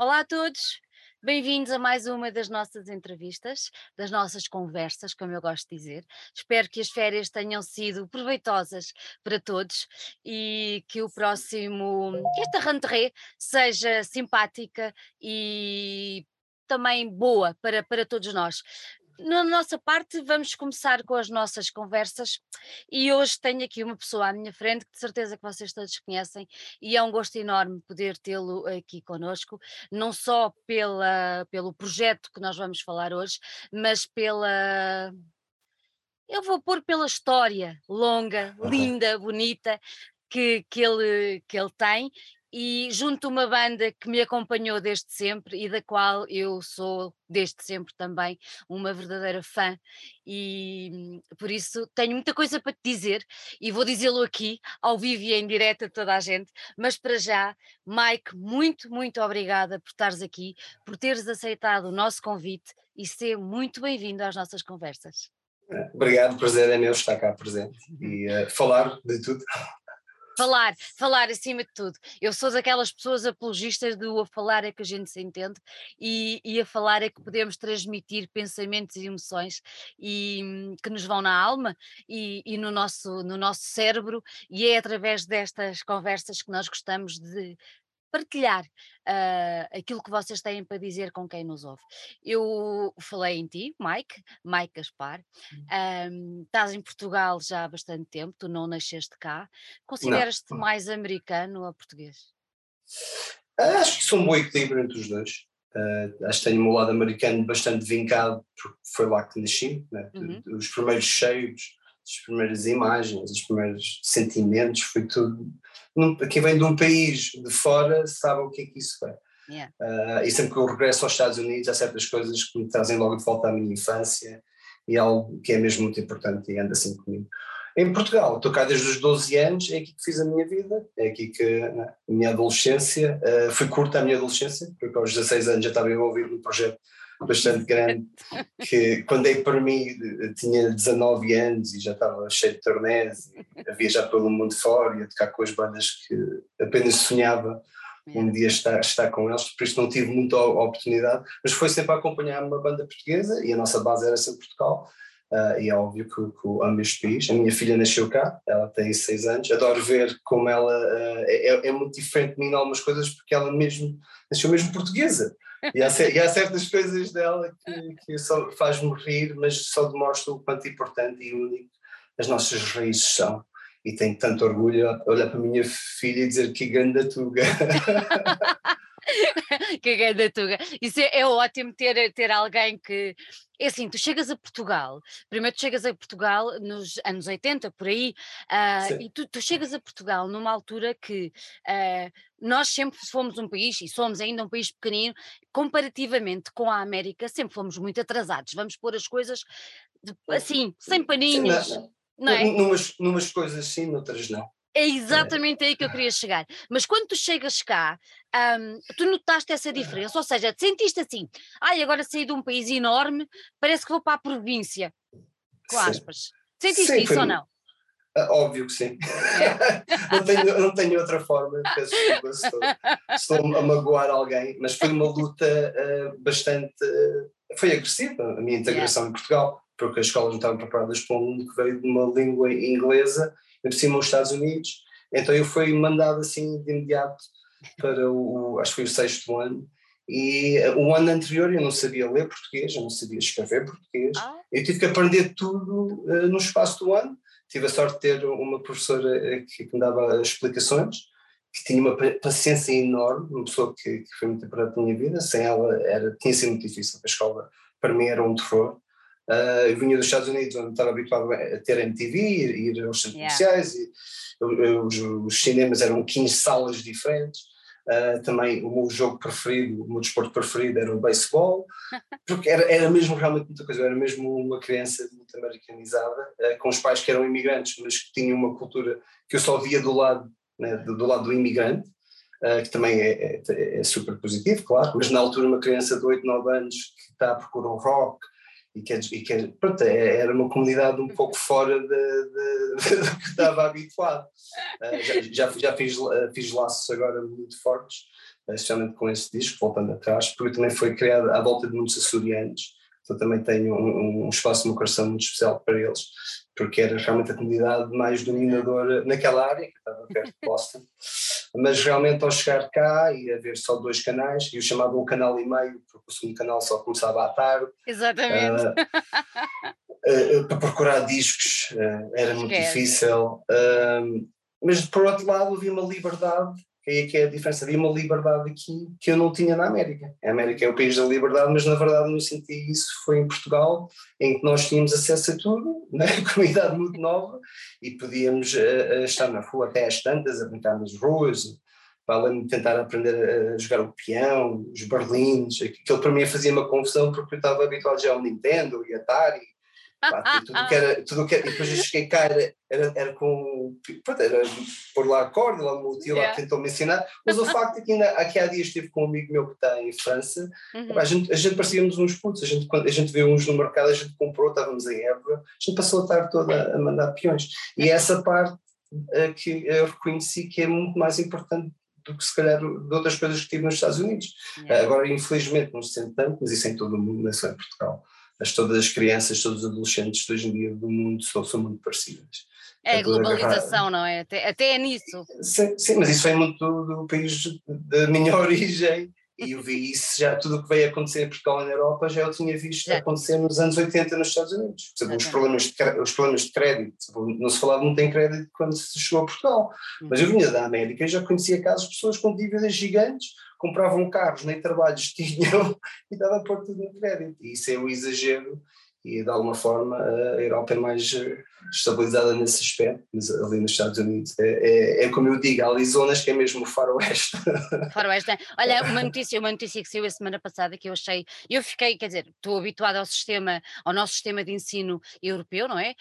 Olá a todos, bem-vindos a mais uma das nossas entrevistas, das nossas conversas, como eu gosto de dizer. Espero que as férias tenham sido proveitosas para todos e que o próximo, que esta rentrée seja simpática e também boa para, para todos nós na nossa parte, vamos começar com as nossas conversas. E hoje tenho aqui uma pessoa à minha frente que de certeza que vocês todos conhecem e é um gosto enorme poder tê-lo aqui conosco, não só pela, pelo projeto que nós vamos falar hoje, mas pela. Eu vou pôr pela história longa, linda, bonita que, que, ele, que ele tem e junto uma banda que me acompanhou desde sempre e da qual eu sou desde sempre também uma verdadeira fã e por isso tenho muita coisa para te dizer e vou dizê-lo aqui ao vivo e em direto a toda a gente, mas para já Mike, muito, muito obrigada por estares aqui, por teres aceitado o nosso convite e ser muito bem-vindo às nossas conversas. Obrigado, prazer é meu estar cá presente e uh, falar de tudo. Falar, falar acima de tudo. Eu sou daquelas pessoas apologistas do a falar é que a gente se entende e, e a falar é que podemos transmitir pensamentos e emoções e, hum, que nos vão na alma e, e, no, nosso, no nosso cérebro, e é através destas conversas que nós gostamos de partilhar uh, aquilo que vocês têm para dizer com quem nos ouve. Eu falei em ti, Mike, Mike Gaspar, um, estás em Portugal já há bastante tempo, tu não nasceste cá, consideras-te mais americano ou português? Acho que sou um bom equilíbrio entre os dois. Uh, acho que tenho meu lado americano bastante vincado, porque foi lá que nasci, né? uhum. os primeiros cheios, as primeiras imagens, os primeiros sentimentos, foi tudo. Quem vem de um país de fora sabe o que é que isso é. Yeah. Uh, e sempre que eu regresso aos Estados Unidos, há certas coisas que me trazem logo de volta à minha infância e é algo que é mesmo muito importante e anda assim comigo. Em Portugal, estou cá desde os 12 anos, é aqui que fiz a minha vida, é aqui que né, a minha adolescência, uh, foi curta a minha adolescência, porque aos 16 anos já estava envolvido num projeto bastante grande, que quando dei para mim tinha 19 anos e já estava cheio de turnés, a viajar pelo mundo fora e a tocar com as bandas que apenas sonhava um dia estar, estar com eles, por isso não tive muita oportunidade, mas foi sempre a acompanhar uma banda portuguesa e a nossa base era sempre Portugal. Uh, e é óbvio que, que amo este país. A minha filha nasceu cá, ela tem seis anos. Adoro ver como ela uh, é, é, muito diferente de mim em algumas coisas, porque ela mesmo nasceu mesmo portuguesa. E há, e há certas coisas dela que, que só faz-me rir, mas só demonstram o quanto importante e único as nossas raízes são. E tenho tanto orgulho olhar para a minha filha e dizer que grande tuga. que grande tuga. Isso é, é, ótimo ter, ter alguém que. É assim, tu chegas a Portugal, primeiro tu chegas a Portugal nos anos 80, por aí, uh, e tu, tu, chegas a Portugal numa altura que uh, nós sempre fomos um país, e somos ainda um país pequenino, comparativamente com a América, sempre fomos muito atrasados. Vamos pôr as coisas de, assim, sem paninhos. Sim, não, não é? Numas, numas coisas sim, noutras não. É exatamente aí que eu queria chegar. Mas quando tu chegas cá, um, tu notaste essa diferença? Ou seja, te sentiste assim, ai, agora saí de um país enorme, parece que vou para a província. Com aspas. Sentiste sim, isso foi... ou não? Ah, óbvio que sim. É. não, tenho, não tenho outra forma, peço desculpa se estou, estou, a magoar alguém, mas foi uma luta uh, bastante. Uh, foi agressiva a minha integração yeah. em Portugal, porque as escolas não estavam preparadas para um mundo que veio de uma língua inglesa por cima os Estados Unidos, então eu fui mandado assim de imediato para o, acho que foi o sexto ano, e o ano anterior eu não sabia ler português, eu não sabia escrever português, ah. eu tive que aprender tudo uh, no espaço do ano, tive a sorte de ter uma professora eh, que, que me dava explicações, que tinha uma paciência enorme, uma pessoa que, que foi muito importante na minha vida, sem ela era, tinha sido muito difícil, a escola para mim era um terror, Uh, eu vinha dos Estados Unidos, onde estava habituado a ter MTV, ir, aos centros yeah. comerciais, e, os, os, cinemas eram 15 salas diferentes. Uh, também o meu jogo preferido, o meu desporto preferido era o beisebol, porque era, era mesmo realmente muita coisa. Eu era mesmo uma criança muito americanizada, uh, com os pais que eram imigrantes, mas que tinham uma cultura que eu só via do lado, né, do, do, lado do imigrante. Uh, que também é, é, é, super positivo, claro, mas na altura uma criança de 8, 9 anos que está a procurar um rock, e que, e que pronto, é, era uma comunidade um pouco fora de, de, do que estava habituado. Uh, já, já, já fiz, fiz laços agora muito fortes, especialmente com esse disco, voltando atrás, porque também foi criado à volta de muitos açorianos, então também tenho um, um espaço no coração muito especial para eles, porque era realmente a comunidade mais dominadora naquela área, que estava perto de Boston. Mas realmente ao chegar cá e haver só dois canais, e eu chamava um canal e meio, porque o segundo canal só começava à tarde. Exatamente. Uh, uh, para procurar discos uh, era muito difícil. mas por outro lado havia uma liberdade é que é a diferença. Havia uma liberdade aqui que eu não tinha na América. A América é o país da liberdade, mas na verdade não senti isso. Foi em Portugal, em que nós tínhamos acesso a tudo, né? comunidade muito nova, e podíamos uh, estar na rua até às tantas, a brincar nas ruas, além de tentar aprender a jogar o peão, os berlins, aquilo para mim fazia uma confusão porque eu estava habituado já ao Nintendo e Atari Pá, tudo que era, tudo que era, e depois eu cheguei cá, era, era, era com. Pronto, era por lá a corda, lá o meu tio yeah. tentou me ensinar, mas o facto é que ainda aqui há dias estive com um amigo meu que está em França, uhum. a, gente, a gente parecíamos uns putos, a gente, quando a gente viu uns no mercado, a gente comprou, estávamos em Évora, a gente passou a tarde toda a mandar peões. E é essa parte uh, que eu reconheci que é muito mais importante do que se calhar de outras coisas que tive nos Estados Unidos. Yeah. Uh, agora, infelizmente, não se sente tanto, mas isso em todo o mundo, não é só em Portugal as, todas as crianças, todos os adolescentes de hoje em dia do mundo são, são muito parecidas. É a globalização, não é? Até, até é nisso. Sim, sim, mas isso vem muito do, do país da minha origem e eu vi isso já, tudo o que veio acontecer em Portugal e na Europa já eu tinha visto acontecer nos anos 80 nos Estados Unidos. Exemplo, os, problemas de, os problemas de crédito, não se falava muito em crédito quando se chegou a Portugal, mas eu uhum. vinha da América e já conhecia casos de pessoas com dívidas gigantes compravam carros, nem trabalhos tinham e dava a pôr tudo no crédito. E isso é o exagero e de alguma forma a Europa é mais eh, estabilizada nesse aspecto, mas ali nos Estados Unidos é, é, é como eu digo, há ali zonas que é mesmo o faroeste. Faroeste, é. olha, uma notícia, uma notícia que saiu a semana passada que eu achei, eu fiquei, quer dizer, estou habituada ao sistema, ao nosso sistema de ensino europeu, não é?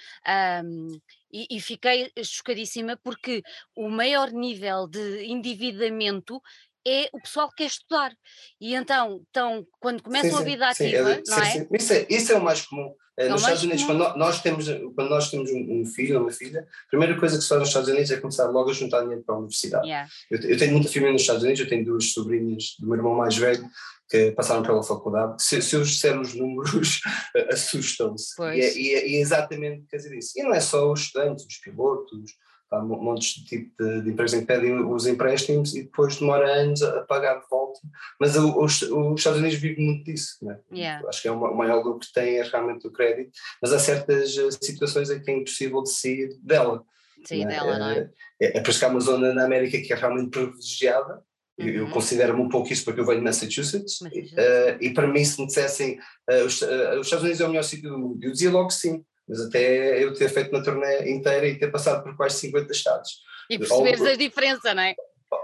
Um, e, e, fiquei chocadíssima porque o maior nível de endividamento é o pessoal que quer estudar. E então, então quando começam sim, a vida sim, ativa, sim, não é? Isso, é? isso é o mais comum. Eh, é nos Estados Unidos, comum. quando nós temos, quando nós temos um, filho ou uma filha, a primeira coisa que se faz nos Estados Unidos é começar logo a juntar dinheiro para a universidade. Yeah. Eu, eu, tenho muita família nos Estados Unidos, eu tenho duas sobrinhas do meu irmão mais velho que passaram pela faculdade. Se, se eu disser os números, assustam-se. E, é, e, é, e é exatamente quer dizer isso. E não é só os estudantes, os pilotos, há montes de tipo de, de empresas que pedem os empréstimos e depois demora anos a, pagar de volta. Mas os, os Estados Unidos vivem muito disso, né? Yeah. Acho que é o maior lucro que tem é realmente o crédito, mas há certas eh, situações em que é impossível de sair dela. Sim, né? dela, não é? É, é por isso que há uma zona na América que é realmente privilegiada. Uhum. Eu, considero-me um pouco isso porque eu venho de Massachusetts, Massachusetts. Uh, e para mim se me dissessem uh, os, uh, os Estados Unidos é o melhor sítio do mundo, eu dizia logo sim, mas até eu ter feito uma turnê inteira e ter passado por quase 50 estados. E perceberes a diferença, não é?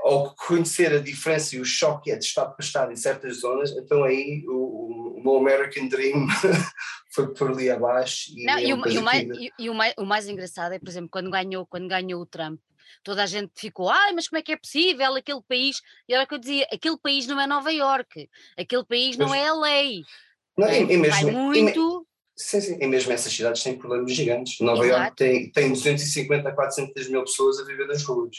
Ou conhecer a diferença e o choque é de estado para estado em certas zonas, então aí o, o meu American Dream foi por ali abaixo. E, não, é e, o, e, o mais, e, o, mais, o mais engraçado é, por exemplo, quando ganhou, quando ganhou o Trump, toda a gente ficou, ai, mas como é que é possível aquele país? E era o que eu dizia, aquele país não é Nova York, aquele país não é a lei. Não, é, e, mesmo, muito. Sim, sim, e mesmo essas cidades têm problemas gigantes. Nova York tem, tem 250 a 400 mil pessoas a viver nas ruas.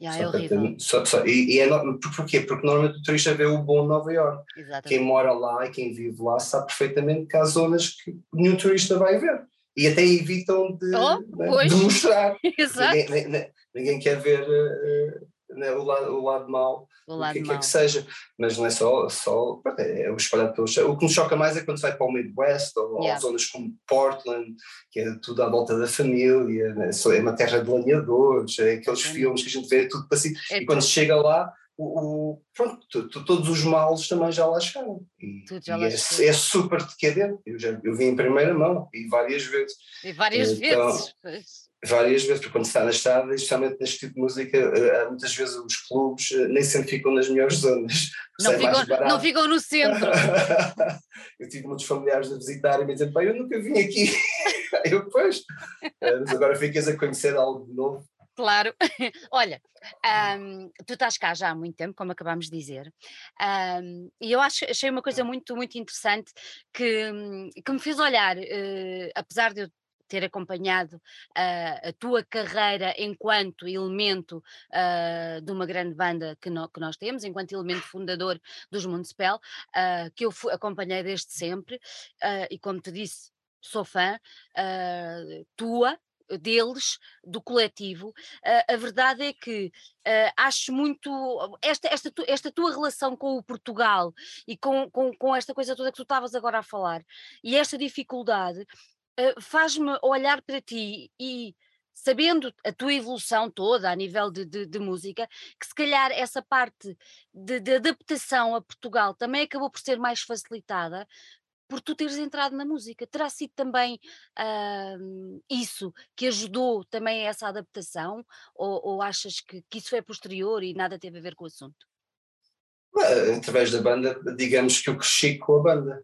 Yeah, é horrível. Tem, só, só, e, e é, porquê? Porque normalmente o turista vê o bom Nova York. Exatamente. Quem mora lá e quem vive lá sabe perfeitamente que há zonas que nenhum turista vai ver. E até evitam de, oh, né, de mostrar. Exato. Ninguém, ninguém, quer ver uh, né, o, lado, o lado mau, o, lado que, que, que seja, mas não é só, só é o espalhado pelos. O que me choca mais é quando sai para o Midwest ou, yeah. ou zonas como Portland, que é tudo à volta da família, né, é uma terra de lenhadores, é aqueles é. filmes que a gente vê, é tudo para si. É e quando se chega lá, o, o, pronto, todos os males também já lá chegaram. E, já lá e é, é, super decadente. Eu, já, eu vi em primeira mão e várias vezes. E várias então, vezes várias vezes, porque quando está na estrada, especialmente neste tipo de música, eh, muitas vezes os clubes eh, nem sempre ficam nas melhores zonas. Não ficam, não ficam no centro. eu tive muitos familiares a visitar e me dizendo, pai, eu nunca vim aqui. eu, depois eh, mas agora ficas a conhecer algo de novo. Claro. Olha, um, tu estás cá já há muito tempo, como acabámos de dizer, um, e eu acho, achei uma coisa muito, muito interessante que, que me fez olhar, uh, apesar de eu ter acompanhado uh, a tua carreira enquanto elemento uh, de uma grande banda que, no, que, nós temos, enquanto elemento fundador dos Municipal, uh, que eu acompanhei desde sempre, e como te disse, sou fã tua, deles, do coletivo. Uh, a verdade é que uh, acho muito esta, esta, tu, esta tua relação com o Portugal e com, com, com esta coisa toda que tu estavas agora a falar e esta dificuldade uh, faz-me olhar para ti e sabendo a tua evolução toda a nível de, de, de música, que se calhar essa parte de, de, adaptação a Portugal também acabou por ser mais facilitada, por tu teres entrado na música. Terá sido também uh, isso que ajudou também a essa adaptação? Ou, ou achas que, que, isso é posterior e nada teve a ver com o assunto? Através da banda, digamos que eu cresci com a banda.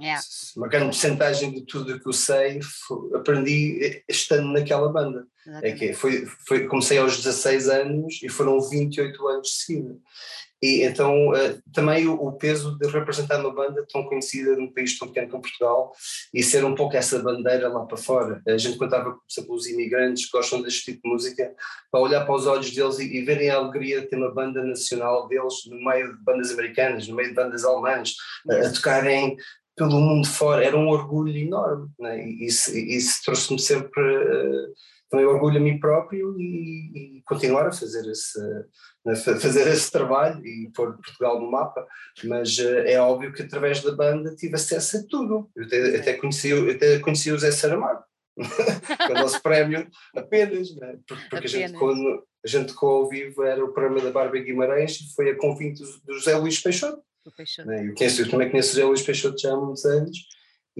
Yeah. Uma grande porcentagem de tudo o que eu sei aprendi estando naquela banda. É que foi, foi, comecei aos 16 anos e foram 28 anos de seguida. E então uh, também o, peso de representar uma banda tão conhecida num país tão pequeno como Portugal e ser um pouco essa bandeira lá para fora. A gente contava, por exemplo, os imigrantes que gostam deste tipo de música, para olhar para os olhos deles e, e, verem a alegria de ter uma banda nacional deles no meio de bandas americanas, no meio de bandas alemãs, uh, a tocarem pelo mundo fora, era um orgulho enorme. Né? E isso, isso trouxe-me sempre uh, também orgulho a mim próprio e, e continuar a fazer esse fazer esse trabalho e pôr Portugal no mapa, mas uh, é óbvio que através da banda tive acesso a tudo. Eu até, até conheci, eu até conheci o Zé Saramago, o nosso prémio apenas, né? porque, porque apenas. a gente quando a gente tocou ao vivo era o programa da Bárbara Guimarães e foi a convite do, do José Luís Peixoto. Peixoto. Né? Eu, conheço, eu também conheço o José Luís Peixoto já há muitos anos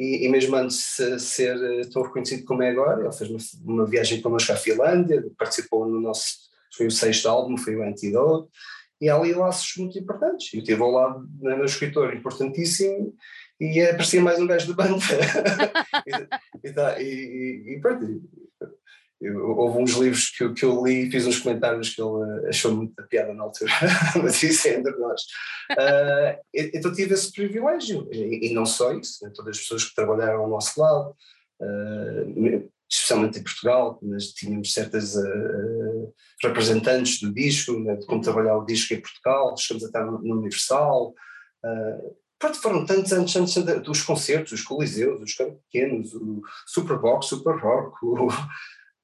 e, e, mesmo antes de ser eh, tão reconhecido como é agora, ele fez uma, uma viagem connosco à Finlândia, participou no nosso foi o sexto álbum, foi o Antidote, e há ali laços muito importantes. Eu estive ao lado do meu escritor importantíssimo e aparecia mais um gajo da banda. e, e, e, e pronto, eu, houve uns livros que eu, que eu li e fiz uns comentários que ele achou muito piada na altura, mas isso é entre nós. Uh, então tive esse privilégio, e, e, não só isso, né, todas as pessoas que trabalharam ao nosso lado, uh, especialmente em Portugal, mas tínhamos certas uh, representantes do disco, né, de como uhum. trabalhar o disco em Portugal, chegamos a estar no, no Universal. Pronto, foram tantos anos antes dos concertos, os coliseus, os campos pequenos, o Superbox, Super Rock, o,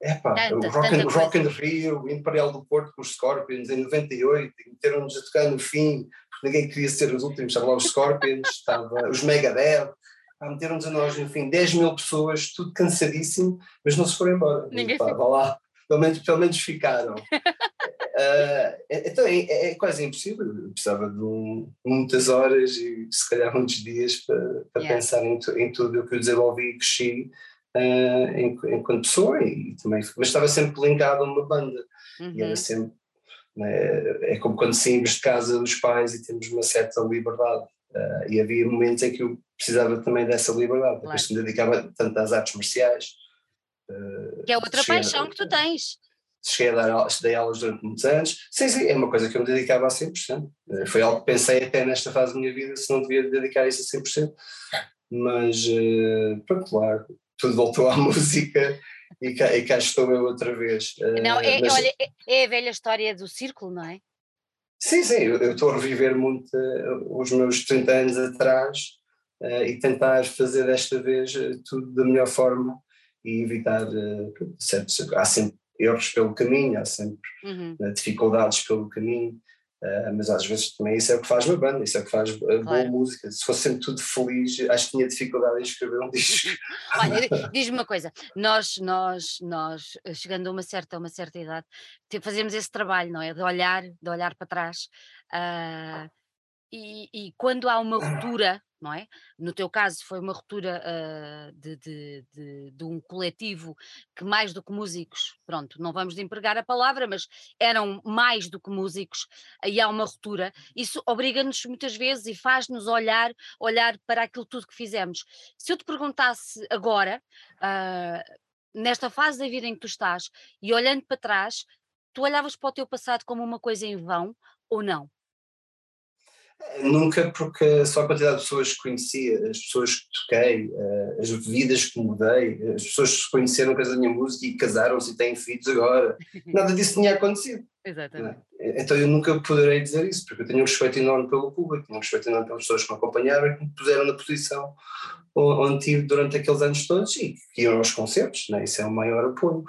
epá, tanta, o Rock, and, Rock and Rio, o Imperial do Porto com os Scorpions em 98, e meteram-nos a tocar no fim, porque ninguém queria ser os últimos, estavam lá os Scorpions, estava os Megadeth, ah, meteram-nos a nós, enfim, 10 mil pessoas, tudo cansadíssimo, mas não se foram embora. Ninguém Pá, lá, pelo menos, pelo menos ficaram. uh, então é, é, quase impossível, eu precisava de um, muitas horas e se calhar muitos dias para, para yeah. pensar em, em, tudo o que eu desenvolvi e cresci uh, enquanto pessoa, e também, mas estava sempre ligado a uma banda, uhum. e era uhum. sempre né, é como quando saímos de casa dos pais e temos uma certa liberdade. Uh, e havia momentos em que eu precisava também dessa liberdade, claro. depois me dedicava tanto às artes marciais. Uh, que é outra paixão a, que tu tens. Cheguei a dar dei aulas durante muitos anos. Sim, sim, é uma coisa que eu me dedicava a 100%. Uh, foi algo que pensei até nesta fase da minha vida se não devia dedicar isso a 100%. Mas, uh, pronto, claro, tudo voltou à música e cá, e cá estou eu outra vez. Não, é, mas... olha, é, é a velha história do círculo, não é? Sim, sim, eu, estou a reviver muito uh, os meus 30 anos atrás uh, e tentar fazer desta vez tudo da melhor forma e evitar certos. Há sempre erros pelo caminho, há sempre uhum. dificuldades pelo caminho, Uh, mas às vezes também isso é o que faz uma banda, isso é o que faz claro. boa música. Se fosse sempre tudo feliz, acho que tinha dificuldade em escrever um disco. Olha, diz-me uma coisa: nós, nós, nós, chegando a uma certa, uma certa idade, fazemos esse trabalho, não é? De olhar, de olhar para trás. Uh, e, e, quando há uma ruptura não é? No teu caso foi uma ruptura uh, de, de, de, de, um coletivo que mais do que músicos, pronto, não vamos empregar a palavra, mas eram mais do que músicos, aí há uma ruptura, isso obriga-nos muitas vezes e faz-nos olhar, olhar para aquilo tudo que fizemos. Se eu te perguntasse agora, uh, nesta fase da vida em que tu estás, e olhando para trás, tu olhavas para o teu passado como uma coisa em vão ou não? Nunca, porque só a quantidade de pessoas que conhecia, as pessoas que toquei, eh, as vidas que mudei, as pessoas que se conheceram com a minha música e casaram-se e têm filhos agora, nada disso tinha acontecido. Exatamente. Então eu nunca poderei dizer isso, porque eu tenho um respeito enorme pelo público, tenho um respeito enorme pelas pessoas que me acompanharam e que me puseram na posição onde tive durante aqueles anos todos e que iam aos concertos, né? isso é o maior apoio.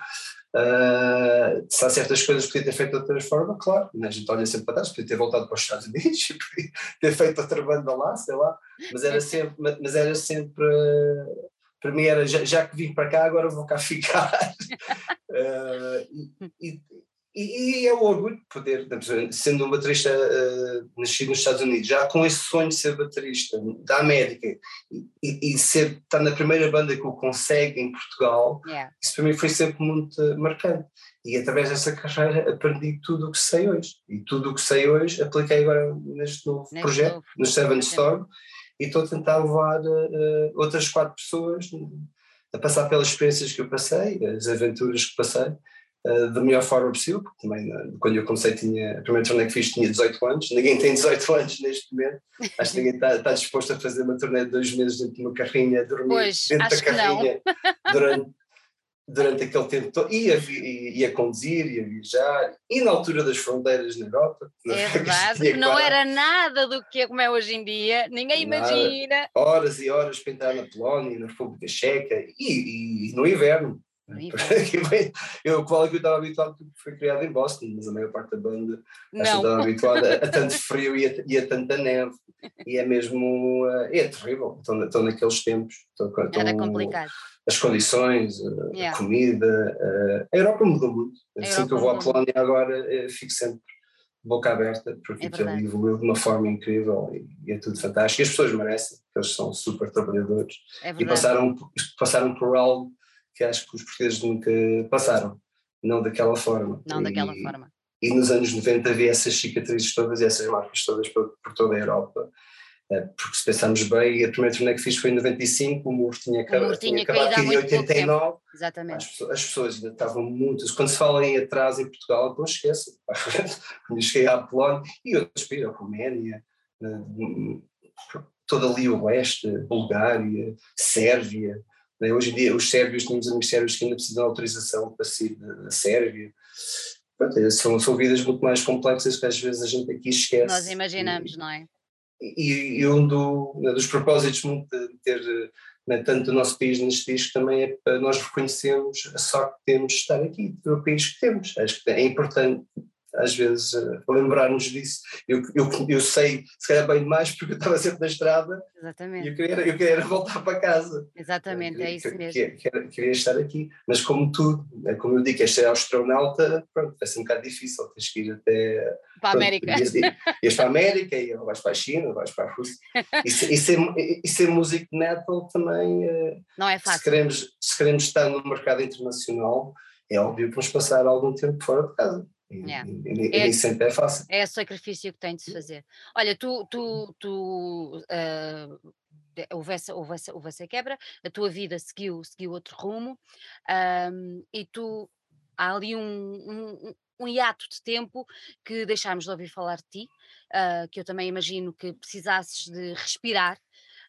Uh, se há certas coisas que podia ter feito de outra forma, claro, né? a gente olha sempre para trás, podia ter voltado para os Estados Unidos, podia ter feito outra banda lá, sei lá, mas era sempre, mas era sempre para mim era já, já, que vim para cá, agora vou cá ficar. uh, e, e, e, é um orgulho poder, sendo um baterista uh, nascido nos Estados Unidos, já com esse sonho de ser baterista da América e, e ser, estar na primeira banda que o consegue em Portugal, yeah. isso para mim foi sempre muito marcante. E através dessa carreira aprendi tudo o que sei hoje. E tudo o que sei hoje apliquei agora neste novo neste projeto, novo. no Seven Storm, e estou a tentar levar uh, outras quatro pessoas a passar pelas experiências que eu passei, as aventuras que passei uh, da melhor forma possível, porque também uh, quando eu comecei tinha, a primeira turnê que fiz tinha 18 anos, ninguém tem 18 anos neste momento, acho que ninguém está, tá disposto a fazer uma turnê de dois meses dentro de uma carrinha, dormir pois, dentro da carrinha durante, durante aquele tempo todo, ia, ia conduzir, ia viajar, e na altura das fronteiras na Europa. É verdade, que não era nada do que é como é hoje em dia, ninguém nada. imagina. Horas e horas para entrar na Polónia, na República Checa, e, e no inverno. eu, qual é que eu estava habituado porque foi criado em Boston, mas a maior parte da banda estava habituada a, tanto frio e a, e a, tanta neve. E é mesmo. Eh, é terrível. Estão, estão naqueles tempos. Estão, estão, Era complicado. As condições, a, yeah. comida. A, a Europa mudou muito. Assim que eu vou à Polónia agora, eh, fico sempre boca aberta, porque é aquilo evoluiu de uma forma incrível e, e, é tudo fantástico. E as pessoas merecem, porque eles são super trabalhadores é e passaram, passaram por algo que acho que os portugueses nunca passaram, não daquela forma. Não e, daquela forma. E nos anos 90 havia essas cicatrizes todas e essas marcas todas por, por toda a Europa. Eh, porque se pensarmos bem, a primeira turnê que fiz foi em 95, o muro tinha, acabado, tinha, tinha acabado em 89. Exatamente. As pessoas, as, pessoas ainda estavam muitas. Quando se fala em atraso em Portugal, não esqueçam. Quando cheguei à Polónia e outros países, a Roménia, eh, todo ali o oeste, Bulgária, Sérvia? Hoje em dia, os sérvios, temos amigos sérvios que ainda precisam de autorização para sair da Sérvia. Pronto, é, são, são vidas muito mais complexas que às vezes a gente aqui esquece. Nós imaginamos, e, não é? E, e um do, né, dos propósitos muito de ter né, tanto o nosso país neste disco também é para nós reconhecermos a sorte que temos de estar aqui, do país que temos. Acho que é importante às vezes uh, lembrar-nos disso. Eu, eu, eu sei, se calhar bem demais, porque eu estava sempre na estrada Exatamente. e eu queria, eu queria voltar para casa. Exatamente, é isso mesmo. Queria, queria, queria, estar aqui, mas como tudo, é como eu digo, este é astronauta, pronto, vai ser um bocado difícil, tens que ir até. Para a América. Ias, ias para a América, e vais para a China, vais para a Rússia. E, e, ser, e ser músico metal também. Uh, Não é fácil. Se queremos, se queremos estar no mercado internacional, é óbvio que vamos passar algum tempo fora de casa. Yeah. E, é, sempre é fácil. É o sacrifício que tem de se fazer. Olha, tu, tu, tu uh, houvesse, houvesse, houvesse a quebra, a tua vida seguiu, seguiu outro rumo um, e tu há ali um, um, um hiato de tempo que deixámos de ouvir falar de ti, uh, que eu também imagino que precisasses de respirar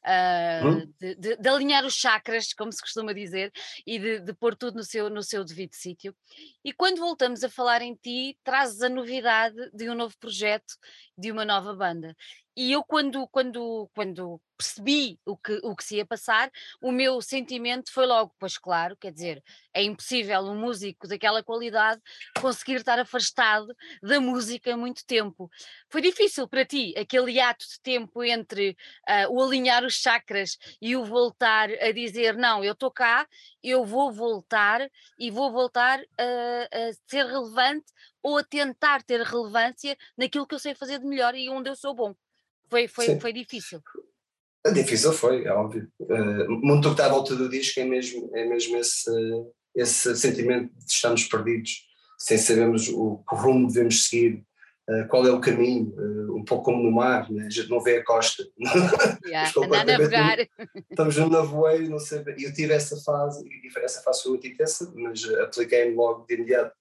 uh, de, de, de, alinhar os chakras, como se costuma dizer, e de, de pôr tudo no seu, no seu devido sítio. E quando voltamos a falar em ti, trazes a novidade de um novo projeto, de uma nova banda. E eu, quando, quando, quando percebi o que, o que se ia passar, o meu sentimento foi logo, pois claro, quer dizer, é impossível um músico daquela qualidade conseguir estar afastado da música muito tempo. Foi difícil para ti aquele ato de tempo entre uh, o alinhar os chakras e o voltar a dizer, não, eu estou cá, eu vou voltar e vou voltar a, a ser relevante ou a tentar ter relevância naquilo que eu sei fazer de melhor e onde eu sou bom. Foi, foi, foi difícil. Difícil foi, é óbvio. Uh, muito que está à volta do disco é mesmo, é mesmo esse, esse sentimento de estarmos perdidos, sem sabermos o, o rumo devemos seguir, uh, qual é o caminho, uh, um pouco como no mar, né? a gente não vê a costa. Yeah, andar a navegar. Estamos no navoeiro, não sei. Eu tive essa fase, e essa fase foi muito intensa, mas apliquei-me logo de imediato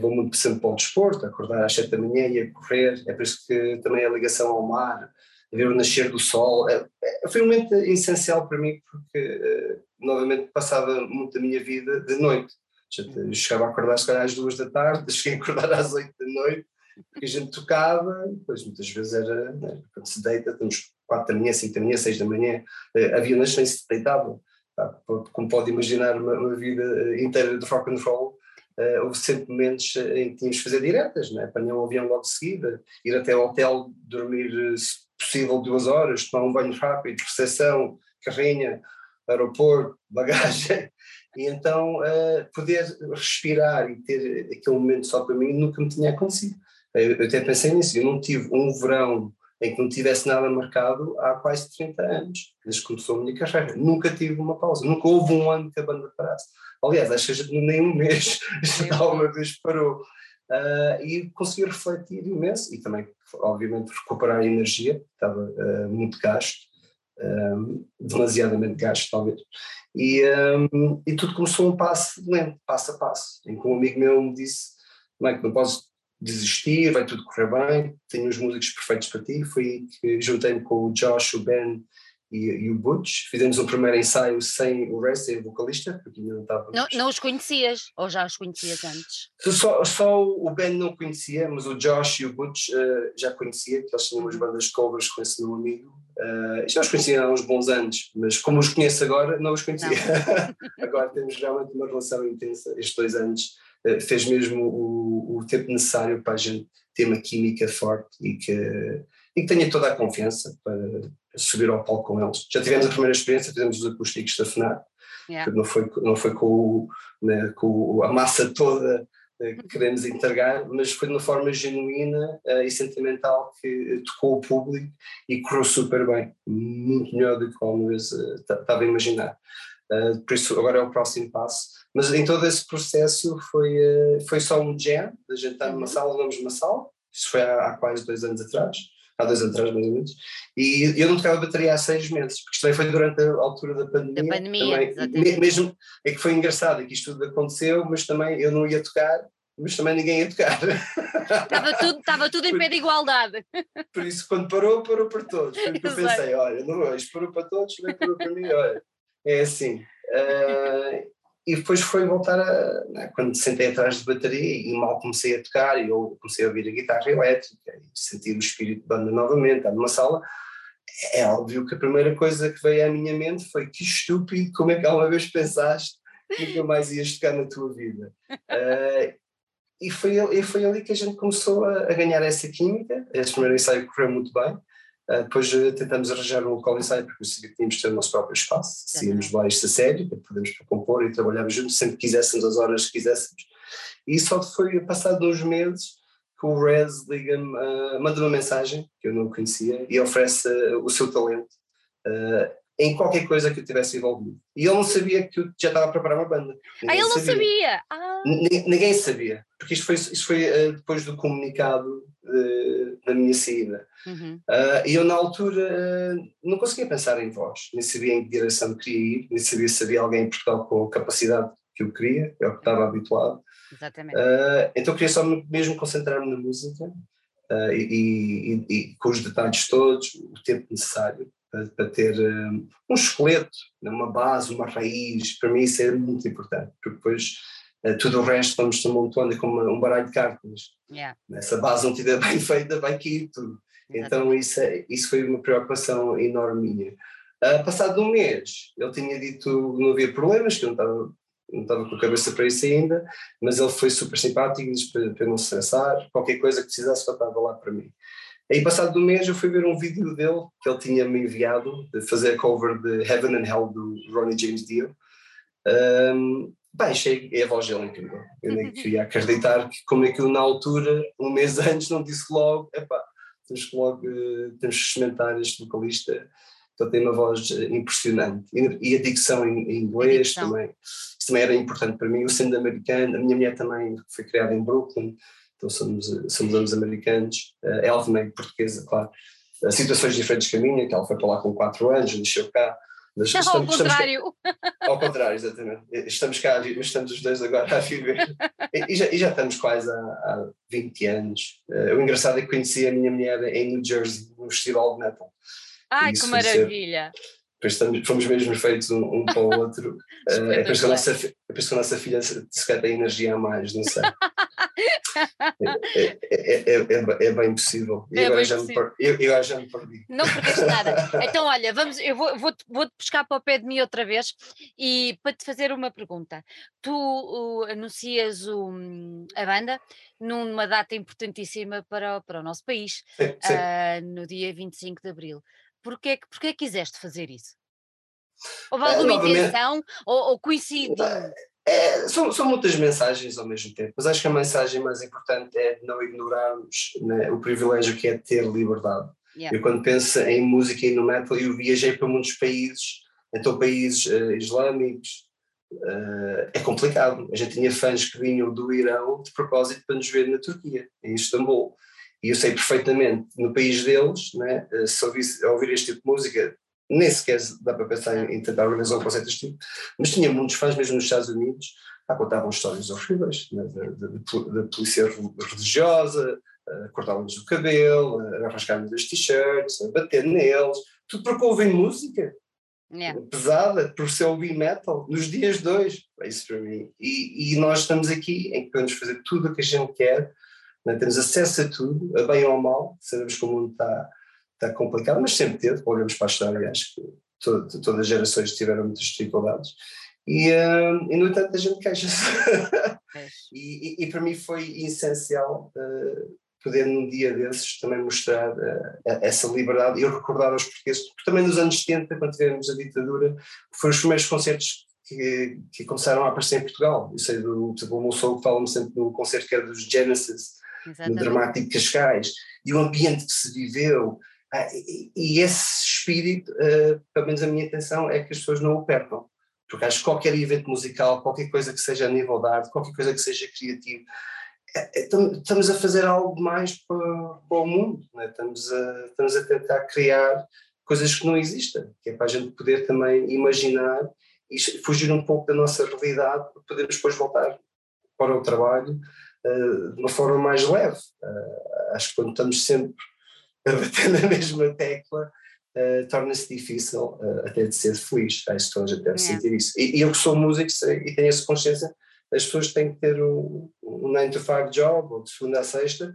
vou muito sempre para o desporto, acordar às sete da manhã e a correr, é por isso que também a ligação ao mar, ver o nascer do sol, é, é, foi um momento essencial para mim porque novamente passava muito a minha vida de noite. Eu chegava a acordar se calhar às duas da tarde, cheguei a acordar às oito da noite, porque a gente tocava, depois muitas vezes era, né, quando se deita, estamos quatro da manhã, cinco da manhã, seis da manhã, eh, havia noites nem se deitavam. Tá? Como pode imaginar uma, uma, vida eh, inteira de rock and roll, uh, houve sempre momentos em que tínhamos que fazer diretas, né? apanhar um avião logo de seguida, ir até ao hotel, dormir se possível duas horas, tomar um banho rápido, recepção, carrinha, aeroporto, bagagem, e então uh, poder respirar e ter aquele momento só para mim nunca me tinha acontecido. Eu, eu até pensei nisso, eu não tive um verão em que não tivesse nada marcado há quase 30 anos, desde que começou a minha carreira. Nunca tive uma pausa, nunca houve um ano que a banda parasse. Aliás, acho que nem um mês já alguma vez parou. Uh, e consegui refletir imenso e também, obviamente, recuperar a energia, estava uh, muito gasto, um, demasiadamente gasto, talvez. E, um, e tudo começou um passo lento, passo a passo, em que um amigo meu me disse: Mike, não posso desistir, vai tudo correr bem, tenho os músicos perfeitos para ti. Foi que juntei-me com o Josh, o Ben e, e, o Butch. Fizemos um primeiro ensaio sem o Rest, sem o vocalista, porque ainda não estava. Não, não os conhecias? Ou já os conhecias antes? Só, só o Ben não conhecia, mas o Josh e o Butch uh, já conhecia, que eles tinham umas uhum. bandas covers com esse meu amigo. Uh, já os conhecia há uns bons anos, mas como os conheço agora, não os conhecia. Agora temos realmente uma relação intensa. Estes dois anos fez mesmo o, o tempo necessário para a gente ter uma química forte e que, e que tenha toda a confiança para subir ao palco com eles. Já tivemos a primeira experiência, fizemos os acústicos da FNAC, yeah. não foi, não foi com, né, com a massa toda eh, que queremos entregar, mas foi de uma forma genuína uh, e sentimental que tocou o público e correu super bem, muito melhor do que alguma vez uh, estava a imaginar. Uh, por isso agora é o próximo passo. Mas em todo esse processo foi, foi só um jam, a gente está numa uhum. sala, vamos numa sala, isso foi há, há quase dois anos atrás, há dois anos atrás mais ou menos, e eu não tocava bateria há seis meses, porque isto também foi durante a altura da pandemia. Da pandemia, também, mesmo, é que foi engraçado, é que isto tudo aconteceu, mas também eu não ia tocar, mas também ninguém ia tocar. Estava tudo, estava tudo em pé de igualdade. Por isso, quando parou, parou para todos. Porque eu pensei, olha, não, isto parou para todos, não parou para mim, olha, é assim. Uh, e depois foi voltar a. Né, quando sentei atrás de bateria e mal comecei a tocar, e eu comecei a ouvir a guitarra elétrica e sentir o espírito de banda novamente, numa sala. É óbvio que a primeira coisa que veio à minha mente foi que estúpido, como é que alguma vez pensaste que nunca mais ias tocar na tua vida? Uh, e, foi, e foi ali que a gente começou a, a ganhar essa química. Esse primeiro ensaio correu muito bem. Uh, depois uh, tentamos arranjar um local ensaio porque sabia que tínhamos de ter o nosso próprio espaço, se íamos lá isto a sério, para podermos compor e trabalhar juntos, sempre que quiséssemos, as horas que quiséssemos. E só foi passado uns meses que o Rez liga-me, uh, manda uma mensagem, que eu não conhecia, e oferece o seu talento em qualquer coisa que eu tivesse envolvido. E ele não sabia que eu já estava a preparar uma banda. Ninguém ah, ele não sabia? Ah. Ninguém sabia, porque isto foi, isto foi depois do comunicado de, da minha saída. Uhum. Uh, e eu, na altura, uh, não conseguia pensar em voz, nem sabia em que direção queria ir, nem sabia se havia alguém em Portugal com a capacidade que eu queria, é o que estava habituado. Exatamente. Uh, então queria só mesmo concentrar-me na música e, e, e, com os detalhes todos, o tempo necessário para, ter um esqueleto, né, uma base, uma raiz. Para mim isso é muito importante, porque depois eh, tudo o resto vamos montando como um baralho de cartas. Yeah. Essa base não tiver bem feita, vai cair tudo. Então isso, é, isso foi uma preocupação enorme minha. Uh, passado um mês, ele tinha dito que não havia problemas, que eu não estava, não estava com a cabeça para isso ainda, mas ele foi super simpático disse para, para não se estressar, qualquer coisa que precisasse estava lá para mim. Aí passado um mês eu fui ver um vídeo dele que ele tinha me enviado de fazer a cover de Heaven and Hell do Ronnie James Dio. Um, Bem, cheguei, a voz dele é incrível. Eu nem queria acreditar que, como é que eu, na altura, um mês antes, não disse logo: epá, temos que logo uh, temos que experimentar este vocalista, ele tem uma voz eh, impressionante. E, a dicção em, inglês dicção. também. Isso também era importante para mim. O sendo americano, a minha mulher também foi criada em Brooklyn, então somos, somos ambos americanos. Uh, ela também portuguesa, claro. Uh, situações diferentes que a minha, que ela foi para lá com 4 anos, nasceu cá. Mas estamos, ao contrário. Cá, ao contrário, exatamente. Estamos cá, mas estamos os dois agora a viver. E, já, e já, estamos quase há, há 20 anos. Uh, o engraçado é que conheci a minha mulher em New Jersey, no festival de Metal. Ai, que maravilha! Ser, depois estamos, fomos mesmo feitos um, um para o outro. uh, é depois que a nossa, depois que a nossa filha se calhar tem energia a mais, não sei. É, é, é, é, bem possível. E agora, já possível. Me, eu, eu já me perdi. Não perdeste nada. Então, olha, vamos, eu vou-te vou, vou -te buscar para o pé de mim outra vez e para te fazer uma pergunta. Tu uh, anuncias o, a banda numa data importantíssima para, para o nosso país, sim, sim. Uh, no dia 25 de Abril. Porquê, porquê quiseste fazer isso? Houve eh, alguma é, intenção ou, ou coincidiu? É, são, são muitas mensagens ao mesmo tempo, mas acho que a mensagem mais importante é não ignorarmos né, o privilégio que é ter liberdade. Yeah. Eu quando penso em música e no metal, eu viajei para muitos países, então países uh, islâmicos, uh, é complicado. A gente tinha fãs que vinham do Irão de propósito para nos ver na Turquia, em Istambul. E eu sei perfeitamente, no país deles, né, se ouvir, ouvir este tipo de música, nem sequer dá para pensar em, tentar organizar um conceito deste tipo, mas tinha muitos fãs, mesmo nos Estados Unidos, ah, contavam histórias horríveis né, da polícia religiosa, cortavam-nos o cabelo, arrascavam-nos as t-shirts, bater neles, tudo porque ouvem música yeah. pesada, por ser ouvir metal, nos dias dois, é isso para mim. E, e, nós estamos aqui em que podemos fazer tudo o que a gente quer, né? temos acesso a tudo, a bem ou a mal, sabemos que o mundo está, está complicado, mas sempre teve, olhamos para a história, acho que todo, todas as gerações tiveram muitas dificuldades. E, uh, e no entanto a gente queixa-se. e, e, e, para mim foi essencial uh, poder num dia desses também mostrar uh, essa liberdade e eu recordar aos portugueses, porque também nos anos 70, quando tivemos a ditadura, foram os primeiros concertos que, que começaram a aparecer em Portugal. Eu sei do, exemplo, o meu sogro fala-me sempre do concerto que era dos Genesis, Exatamente. no Dramático Cascais, e o ambiente que se viveu, e, e, esse espírito, uh, pelo menos a minha intenção, é que as pessoas não o percam. Porque acho que qualquer evento musical, qualquer coisa que seja a nível de arte, qualquer coisa que seja criativo, é, é, estamos a fazer algo mais para, para o mundo, né? estamos, a, estamos a tentar criar coisas que não existem, que é para a gente poder também imaginar e fugir um pouco da nossa realidade para podermos depois voltar para o trabalho uh, de uma forma mais leve. Uh, acho que quando estamos sempre a bater na mesma tecla, uh, torna-se difícil uh, até de ser feliz. Acho que toda a gente deve sentir isso. E, e, eu que sou músico sei, e tenho essa consciência, as pessoas têm que ter um, um 9 to 5 job, ou de segunda a sexta,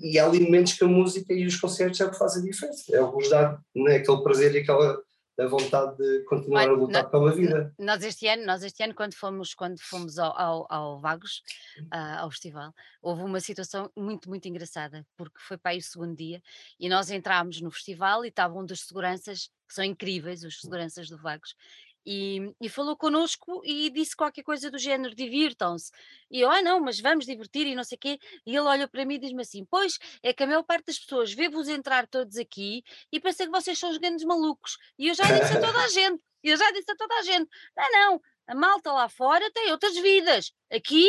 e há ali momentos que a música e os concertos é o que fazem a diferença. É o que nos dá né, aquele prazer e aquela a vontade de continuar Olha, a lutar nós, pela vida. Nós este ano, nós este ano quando fomos, quando fomos ao, ao, ao Vagos, uh, ao festival, houve uma situação muito, muito engraçada, porque foi para aí o segundo dia e nós entrámos no festival e estavam um dos seguranças, que são incríveis, os seguranças do Vagos, e, e, falou connosco e disse qualquer coisa do género, divirtam-se. E eu, ah não, mas vamos divertir e não sei o quê. E ele olha para mim e diz-me assim, pois, é que a maior parte das pessoas vê-vos entrar todos aqui e pensa que vocês são os grandes malucos. E eu já disse a toda a gente, eu já disse a toda a gente, não, não, a malta lá fora tem outras vidas. Aqui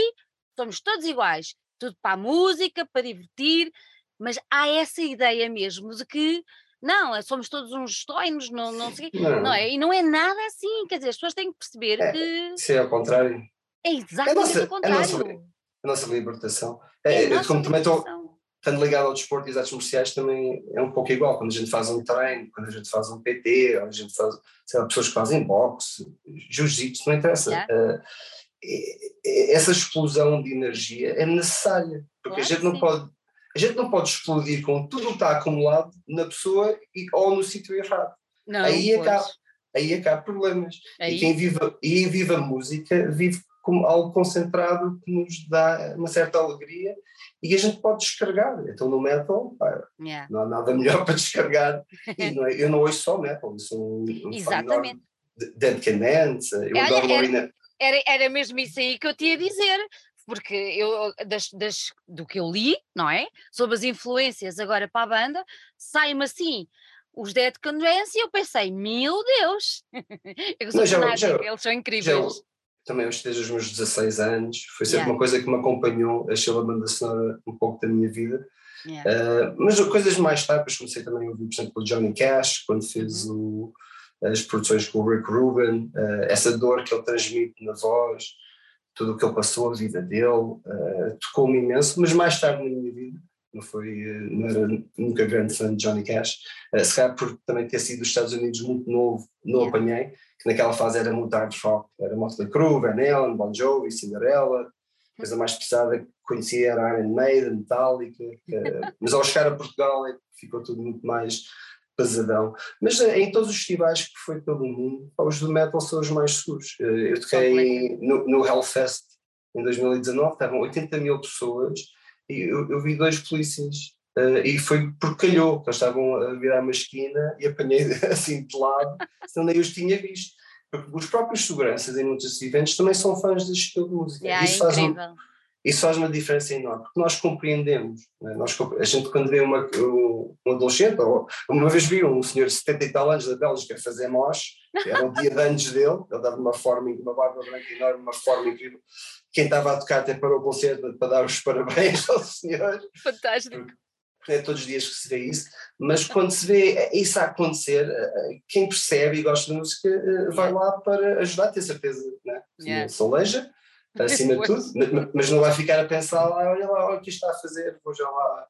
somos todos iguais, tudo para a música, para divertir, mas há essa ideia mesmo de que não, é, somos todos uns estoinos, não, não sei não. não é? E não é nada assim, quer dizer, as pessoas têm que perceber é, que. Se é ao contrário. É exatamente é nossa, o contrário. A nossa, a nossa libertação. É, é, como também estou estando ligado ao desporto e às artes marciais também é um pouco igual, quando a gente faz um treino, quando a gente faz um PT, a gente faz, sei lá, pessoas que fazem boxe, jiu-jitsu, não interessa. Yeah. Uh, essa explosão de energia é necessária, porque claro, a gente não sim. pode a gente não pode explodir com tudo o que está acumulado na pessoa e, ou no sítio errado. Não, aí, acaba, aí acaba problemas. Aí. E quem vive, e vive a música vive como algo concentrado que nos dá uma certa alegria e a gente pode descarregar. Então no metal pá, yeah. não há nada melhor para descarregar. Não é, eu não ouço só metal, eu sou um, um Exatamente. Dead Can eu adoro era, era, era mesmo isso aí que eu tinha a dizer porque eu, das, das, do que eu li, não é? Sobre as influências agora para a banda, sai-me assim os Dead Convence e eu pensei, meu Deus! eu sou já, já, eles são incríveis. Já, também eu desde os meus 16 anos, foi sempre yeah. uma coisa que me acompanhou, achei a banda sonora um pouco da minha vida. Yeah. Uh, mas coisas mais tarde, comecei também a ouvir, por exemplo, o Johnny Cash, quando fez uhum. o as produções com o Rick Rubin, uh, essa dor que ele transmite na voz, tudo o que ele passou, a vida dele, uh, tocou-me imenso, mas mais tarde na minha vida, não, foi, não era nunca grande fã de Johnny Cash, uh, se calhar por também ter sido dos Estados Unidos muito novo, não apanhei, que naquela fase era muito hard rock, era Motley Crue, Van Halen, Bon Jovi, Cinderella, coisa mais pesada que conhecia era Iron Maiden, Metallica, uh, mas ao chegar a Portugal é ficou tudo muito mais pesadão. Mas eh, em todos os festivais que foi pelo mundo, os do metal são os mais seguros. Eh, eu toquei no, no Hellfest em 2019, estavam 80 mil pessoas e eu, eu vi dois polícias uh, e foi porque calhou, que eles estavam a virar uma esquina e apanhei assim de lado, senão nem os tinha visto. Porque os próprios seguranças em muitos eventos também são fãs deste estilo de música. Yeah, Isso é faz um, isso faz uma diferença enorme, porque nós compreendemos. É? Nós, a gente, quando vê uma, um, adolescente, ou uma vez vi um senhor de 70 e tal anos da Bélgica fazer mosh, era o dia de anos dele, ele dava uma forma, uma barba branca enorme, uma forma incrível. Quem estava a tocar até parou o concerto para dar os parabéns ao senhor. Fantástico. É todos os dias que se vê isso, mas quando se vê isso a acontecer, eh, quem percebe e gosta de música eh, vai lá para ajudar, ter certeza, né? Yeah. Soleja acima de tudo, mas não vai ficar a pensar lá, olha lá, olha o que está a fazer, vou já lá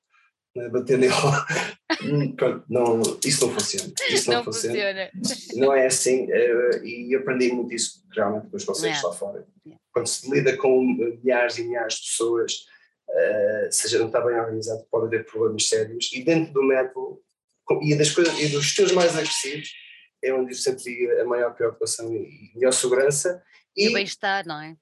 né, bater nele. Hum, pronto, não, isso não funciona. Isso não, não funciona. funciona. Não é assim, uh, e aprendi muito isso realmente com os conselhos lá fora. Quando se lida com milhares e milhares de pessoas, uh, seja não está bem organizado, pode haver problemas sérios, e dentro do método, e, das coisas, e dos estilos mais agressivos, é onde eu sempre a maior preocupação e melhor segurança. E, e o bem-estar, não é?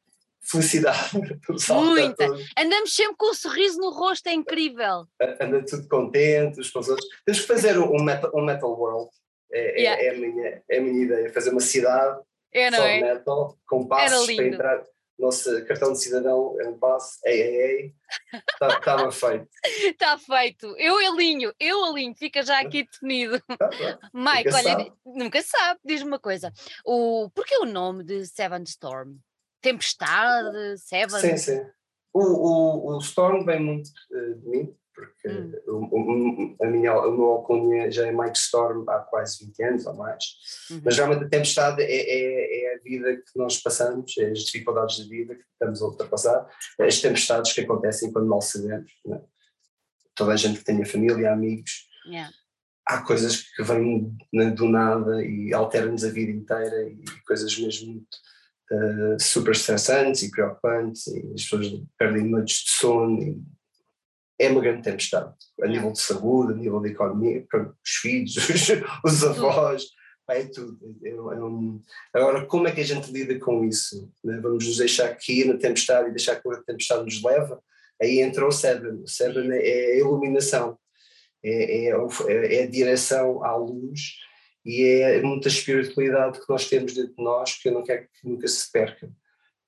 Felicidade. Muita. Andamos sempre com um sorriso no rosto, é incrível. Anda tudo contente, uns com os outros. Temos que fazer um metal, um metal world. É, é yeah. é, a minha, é a minha ideia, fazer uma cidade é, só é? metal, com passos para entrar. Nosso cartão de cidadão é um passo, ei, ei, ei, estava tá, feito. Está feito, eu alinho, eu alinho, fica já aqui definido. Tá, tá. Mike, nunca olha, sabe. nunca sabe, diz-me uma coisa, o, porquê o nome de Seven Storm? Tempestade, Seven? Sim, sim. O, o, o Storm vem muito uh, de mim, porque hum. o, a minha, o meu alcunha já é Mike Storm há quase 20 anos ou mais. Uhum. Mas realmente a tempestade é, é, é, a vida que nós passamos, é as dificuldades da vida que estamos a ultrapassar, as tempestades que acontecem quando mal sabemos. Né? Toda a gente que tenha família, amigos. Yeah. Há coisas que vêm do nada e alteram-nos a vida inteira e coisas mesmo muito uh, super estressantes e preocupantes e as pessoas perdem noites de sono é uma grande tempestade a nível de saúde, a nível de economia, para os filhos, os, os avós, é tudo. É, é um... Agora, como é que a gente lida com isso? Né? Vamos nos deixar aqui na tempestade e deixar que a tempestade nos leva? Aí entra o Seven. O Seven é a iluminação, é, é, é a direção à luz e é muita espiritualidade que nós temos dentro de nós que eu não quero que nunca se perca.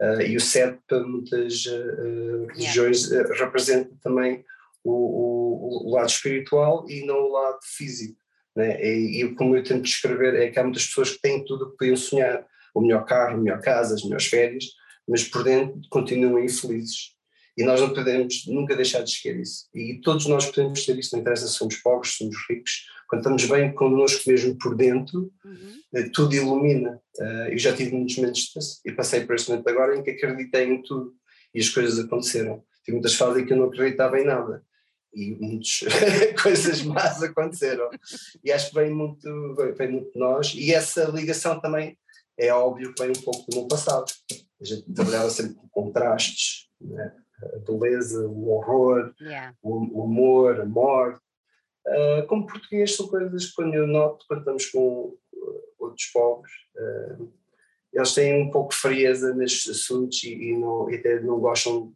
Uh, e o sete para muitas uh, religiões uh, representa também o, o, o, lado espiritual e não o lado físico. Né? E, e, como eu tento descrever, é que há muitas pessoas que têm tudo o que podiam sonhar: o melhor carro, a melhor casa, as melhores férias, mas por dentro continuam infelizes. E nós não podemos nunca deixar de esquecer isso. E todos nós podemos ter isso, não interessa se somos pobres, se somos ricos, quando estamos bem connosco mesmo por dentro, uhum. Eh, tudo ilumina. Uh, eu já tive muitos momentos e passei por este momento agora em que acreditei em tudo e as coisas aconteceram. Tive muitas fases em que eu não acreditava em nada e muitas coisas más aconteceram. E acho que vem muito, vem muito de nós e essa ligação também é óbvio que vem um pouco do meu passado. A gente trabalhava sempre com contrastes, né? a beleza, o horror, yeah. o, o amor, a morte, Uh, como português são coisas que quando eu noto, quando estamos com uh, outros povos, uh, eles têm um pouco de frieza nestes assuntos e, e, não, e até não gostam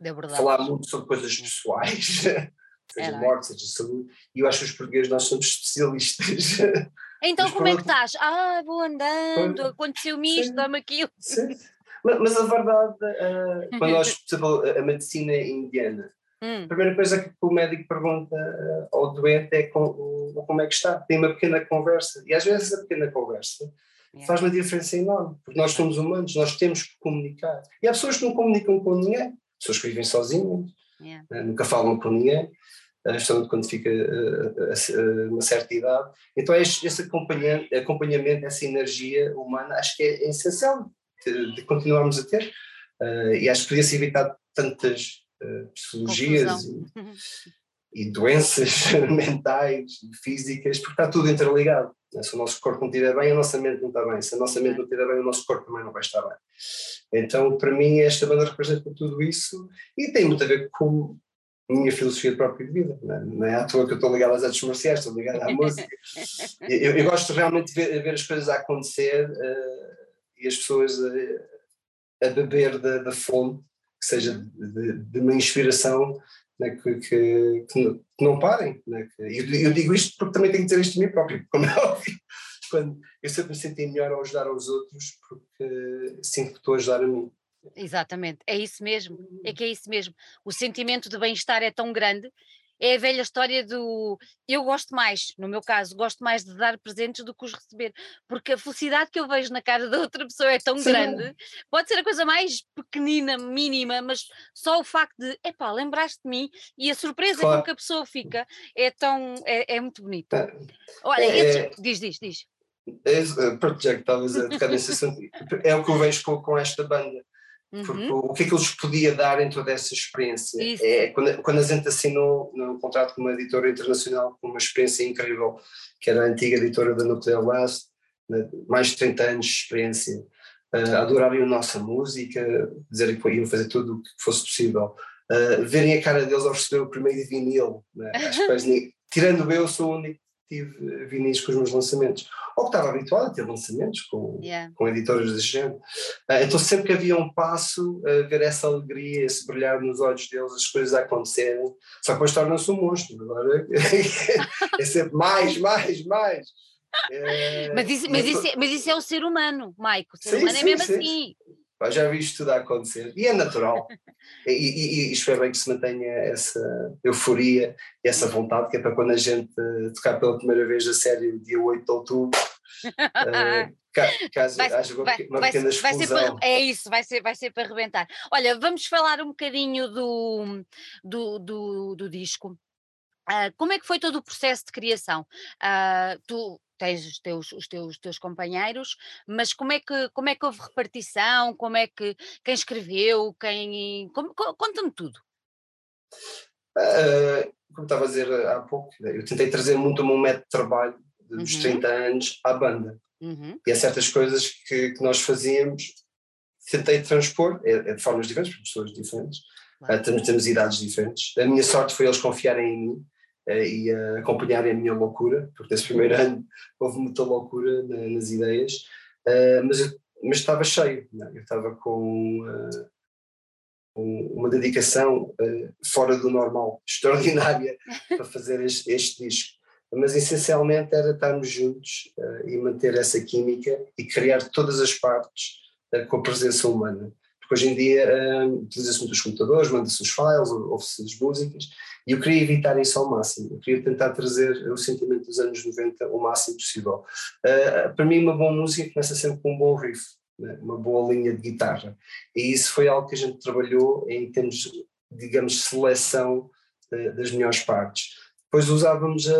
de, de falar muito sobre coisas pessoais, seja é, morte, seja saúde, e eu acho que os portugueses nós somos especialistas. Então mas como é que estás? Ah, vou andando, aconteceu-me isto, dá-me aquilo. Sim. Mas, a verdade, quando nós, por exemplo, a medicina indiana, Hum. A primeira coisa que o médico pergunta eh, ao doente é com, como é que está. Tem uma pequena conversa. E às vezes a pequena conversa yeah. faz uma diferença enorme, porque nós somos humanos, nós temos que comunicar. E há pessoas que não comunicam com ninguém, pessoas que vivem sozinhas, yeah. né, nunca falam com ninguém. justamente quando fica uma certa idade. Então, esse, esse acompanhamento, acompanhamento, essa energia humana, acho que é, essencial de, de, continuarmos a ter. e acho que podia-se evitar tantas psicologias e, e, doenças mentais e físicas, porque está tudo interligado. Né? Se o nosso corpo não estiver bem, a nossa mente não está bem. Se a nossa mente não estiver bem, o nosso corpo também não vai estar bem. Então, para mim, esta banda representa tudo isso e tem muito a ver com a minha filosofia de própria de vida. Não é, não é à toa que eu estou ligado às artes marciais, estou ligado à música. Eu, eu, gosto realmente de ver, ver, as coisas a acontecer uh, e as pessoas a, a beber da, da fonte, que seja uhum. de, de uma inspiração né, que, que, que, não, parem. Né, que, eu, eu, digo isto porque também tenho que dizer isto de mim próprio, como é óbvio. Quando eu sempre me senti melhor ao ajudar aos outros porque sinto que estou a ajudar a mim. Exatamente, é isso mesmo, é que é isso mesmo. O sentimento de bem-estar é tão grande é a velha história do eu gosto mais, no meu caso, gosto mais de dar presentes do que os receber, porque a felicidade que eu vejo na cara da outra pessoa é tão Sim. grande, pode ser a coisa mais pequenina, mínima, mas só o facto de, epá, lembraste de mim e a surpresa claro. com que a pessoa fica é tão, é, é muito bonita. É. Olha, é, é. diz, diz, diz. É, pronto, já que estavas a tocar nesse assunto, é o que eu vejo com, com esta banda. Porque uhum. o que é que eles podia dar em toda essa experiência? Isso. É, quando, quando a gente assinou um contrato com uma editora internacional com uma experiência incrível, que era a antiga editora da Nuclear Blast, mais de 30 anos de experiência, uh, adorarem a nossa música, dizerem que iam fazer tudo o que fosse possível, uh, verem a cara deles ao receber o primeiro vinil, né? acho que tirando eu, sou o único tive vinis com os meus lançamentos. Ou que estava habituado a ter lançamentos com, yeah. com editoras desse género. Uh, então sempre que havia um passo, uh, ver essa alegria, esse brilhar nos olhos deles, as coisas a acontecerem, só que depois torna-se um monstro. Agora é sempre mais, mais, mais. É, mas, isso, mas, isso é, mas isso é o ser humano, Maico. O ser sim, humano é sim, é mesmo sim. assim já vi isto tudo a acontecer e é natural. e, e, e, espero bem que se mantenha essa euforia e essa vontade, que é para quando a gente tocar pela primeira vez a série, dia 8 de outubro, uh, caso vai, haja uma, vai, uma pequena vai, explosão. Para, é isso, vai ser, vai ser para arrebentar. Olha, vamos falar um bocadinho do, do, do, do disco. Uh, como é que foi todo o processo de criação? Uh, tu tens os teus, os teus, teus companheiros, mas como é que como é que houve repartição? Como é que quem escreveu? Quem conta-me tudo. Uh, como estava a dizer há pouco, eu tentei trazer muito o meu método de trabalho dos uhum. 30 anos à banda. Uhum. E há certas coisas que, que nós fazíamos, tentei transpor, é, é de formas diferentes, pessoas diferentes, claro. uh, temos, temos idades diferentes. A minha sorte foi eles confiarem em mim e a acompanharem a minha loucura, porque nesse primeiro ano houve muita loucura nas ideias, uh, mas, mas estava cheio, é? eu estava com, uh, uma dedicação uh, fora do normal, extraordinária, para fazer este, este, disco. Mas essencialmente era estarmos juntos e manter essa química e criar todas as partes com a presença humana. Hoje em dia utiliza-se muito os computadores, manda-se os files, ouve-se as músicas, e eu queria evitar isso ao máximo, eu queria tentar trazer o sentimento dos anos 90 o máximo possível. Uh, para mim, uma boa música começa sempre com um bom riff, né? uma boa linha de guitarra, e isso foi algo que a gente trabalhou em termos, digamos, seleção uh, das melhores partes. Depois usávamos a,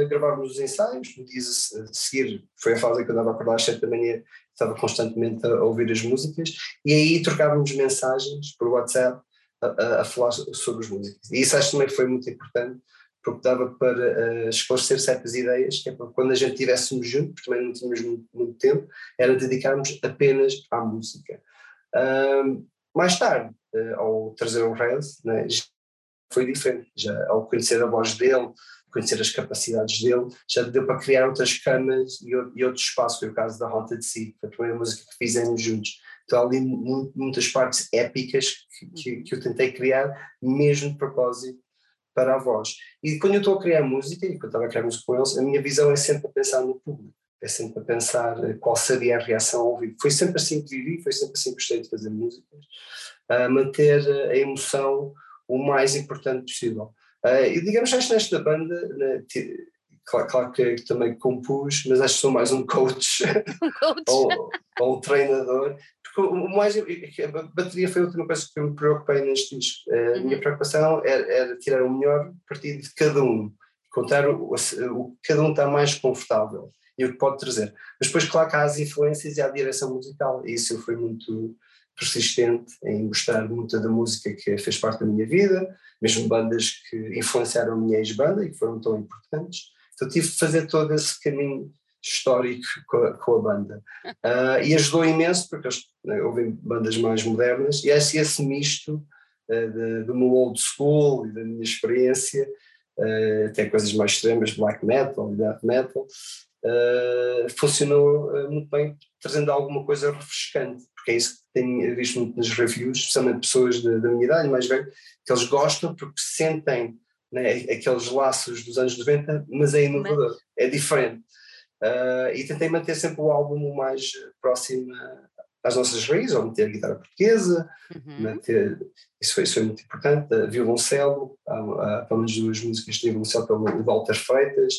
a gravarmos os ensaios, no dia a seguir, foi a fase em que eu andava a acordar às 7 da manhã, estava constantemente a, ouvir as músicas, e aí trocávamos mensagens por WhatsApp a, a, falar sobre as músicas. E isso acho também foi muito importante, porque dava para uh, esclarecer certas ideias, que é para quando a gente estivéssemos juntos, porque também não tínhamos muito, muito tempo, era dedicarmos apenas à música. Uh, mais tarde, uh, ao trazer o Rails, né, foi diferente, já ao conhecer a voz dele, conhecer as capacidades dele, já deu para criar outras camas e, e outros espaços, foi o caso da Haunted Sea, a primeira música que fizemos juntos. Então, há ali muitas partes épicas que, que, uhum. que, eu tentei criar, mesmo de propósito, para a voz. E quando eu estou a criar música, e quando eu estava a criar música com eles, a minha visão é sempre a pensar no público, é sempre a pensar eh, qual seria a reação ao vivo. Foi sempre assim que vivi, foi sempre assim que gostei de fazer músicas, a manter a emoção o mais importante possível. Uh, e digamos, acho nesta banda, né, claro, claro que também compus, mas acho que sou mais um coach, um coach. ou, ou, um treinador, porque o mais. A bateria foi a última coisa que eu me preocupei neste disco. A minha uhum. preocupação era, era, tirar o melhor partido de cada um, contar o, o que cada um está mais confortável e o que pode trazer. Mas depois, claro que há as influências e há a direção musical, e isso foi muito persistente em gostar muito da música que fez parte da minha vida, mesmo bandas que influenciaram a minha ex-banda e que foram tão importantes. Então tive de fazer todo esse caminho histórico com a, com a banda. Uh, e ajudou imenso, porque eles, né, houve bandas mais modernas, e esse, esse misto uh, de, do meu old school e da minha experiência, uh, até coisas mais extremas, black metal e death metal, funcionou muito bem, trazendo alguma coisa refrescante, porque é isso que tenho visto muito nas reviews, especialmente pessoas da, da minha idade, mais velho, que eles gostam porque sentem né, aqueles laços dos anos 90, mas é inovador, é diferente. Uh, e tentei manter sempre o álbum o mais próximo às nossas raízes, ou meter a guitarra portuguesa, uhum. manter, isso, foi, isso foi muito importante, uh, violoncelo, há, há pelo menos duas músicas de violoncelo pelo Walter Freitas,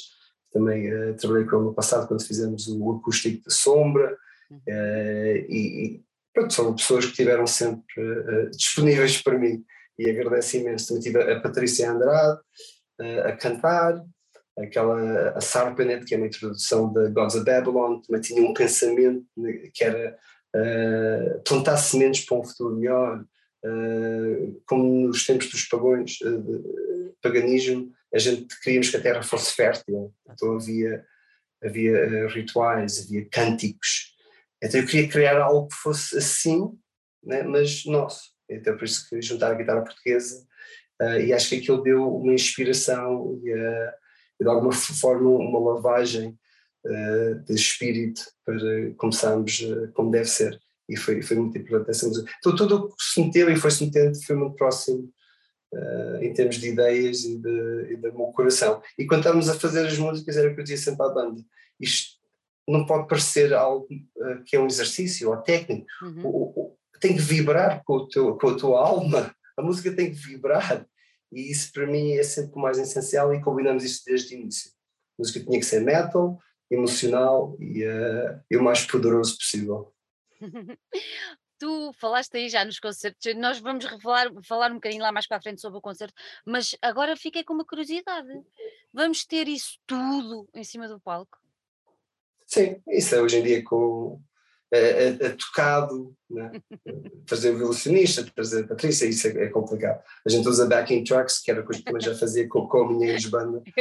também uh, trabalhei com ele no passado quando fizemos o acústico da Sombra, uhum. uh, e, e pronto, são pessoas que estiveram sempre disponíveis para mim, e agradeço imenso. Também tive a Patrícia Andrade a cantar, aquela a Sarpanet, que é uma introdução da Gods of Babylon, também tinha um pensamento que era uh, plantar sementes para um futuro melhor, uh, como nos tempos dos pagões, uh, paganismo, a gente queríamos que a terra fosse fértil, então havia, havia rituais, havia cânticos, então eu queria criar algo que fosse assim, né, mas nosso, então por isso que juntar a guitarra portuguesa, e acho que aquilo deu uma inspiração e a de alguma forma uma lavagem uh, de espírito para começarmos uh, como deve ser. E foi, foi muito importante essa música. Então tudo o que se meteu e foi-se metendo foi muito próximo uh, em termos de ideias e de, e de meu coração. E quando estávamos a fazer as músicas era o que eu dizia sempre à banda, isto não pode parecer algo que é um exercício ou técnico, uhum. o, o, tem que vibrar com, o teu, com a tua alma, a música tem que vibrar, e isso para mim é sempre o mais essencial e combinamos isso desde o início. A música tinha que ser metal, emocional e, uh, e o mais poderoso possível. tu falaste aí já nos concertos, nós vamos revelar, falar um bocadinho lá mais para a frente sobre o concerto, mas agora fiquei com uma curiosidade. Vamos ter isso tudo em cima do palco? Sim, isso é hoje em dia com, é, é, é tocado, né? trazer o violacionista, trazer a Patrícia, isso é, é, complicado. A gente usa backing tracks, que era coisa que também já fazia com, com a minha ex-banda.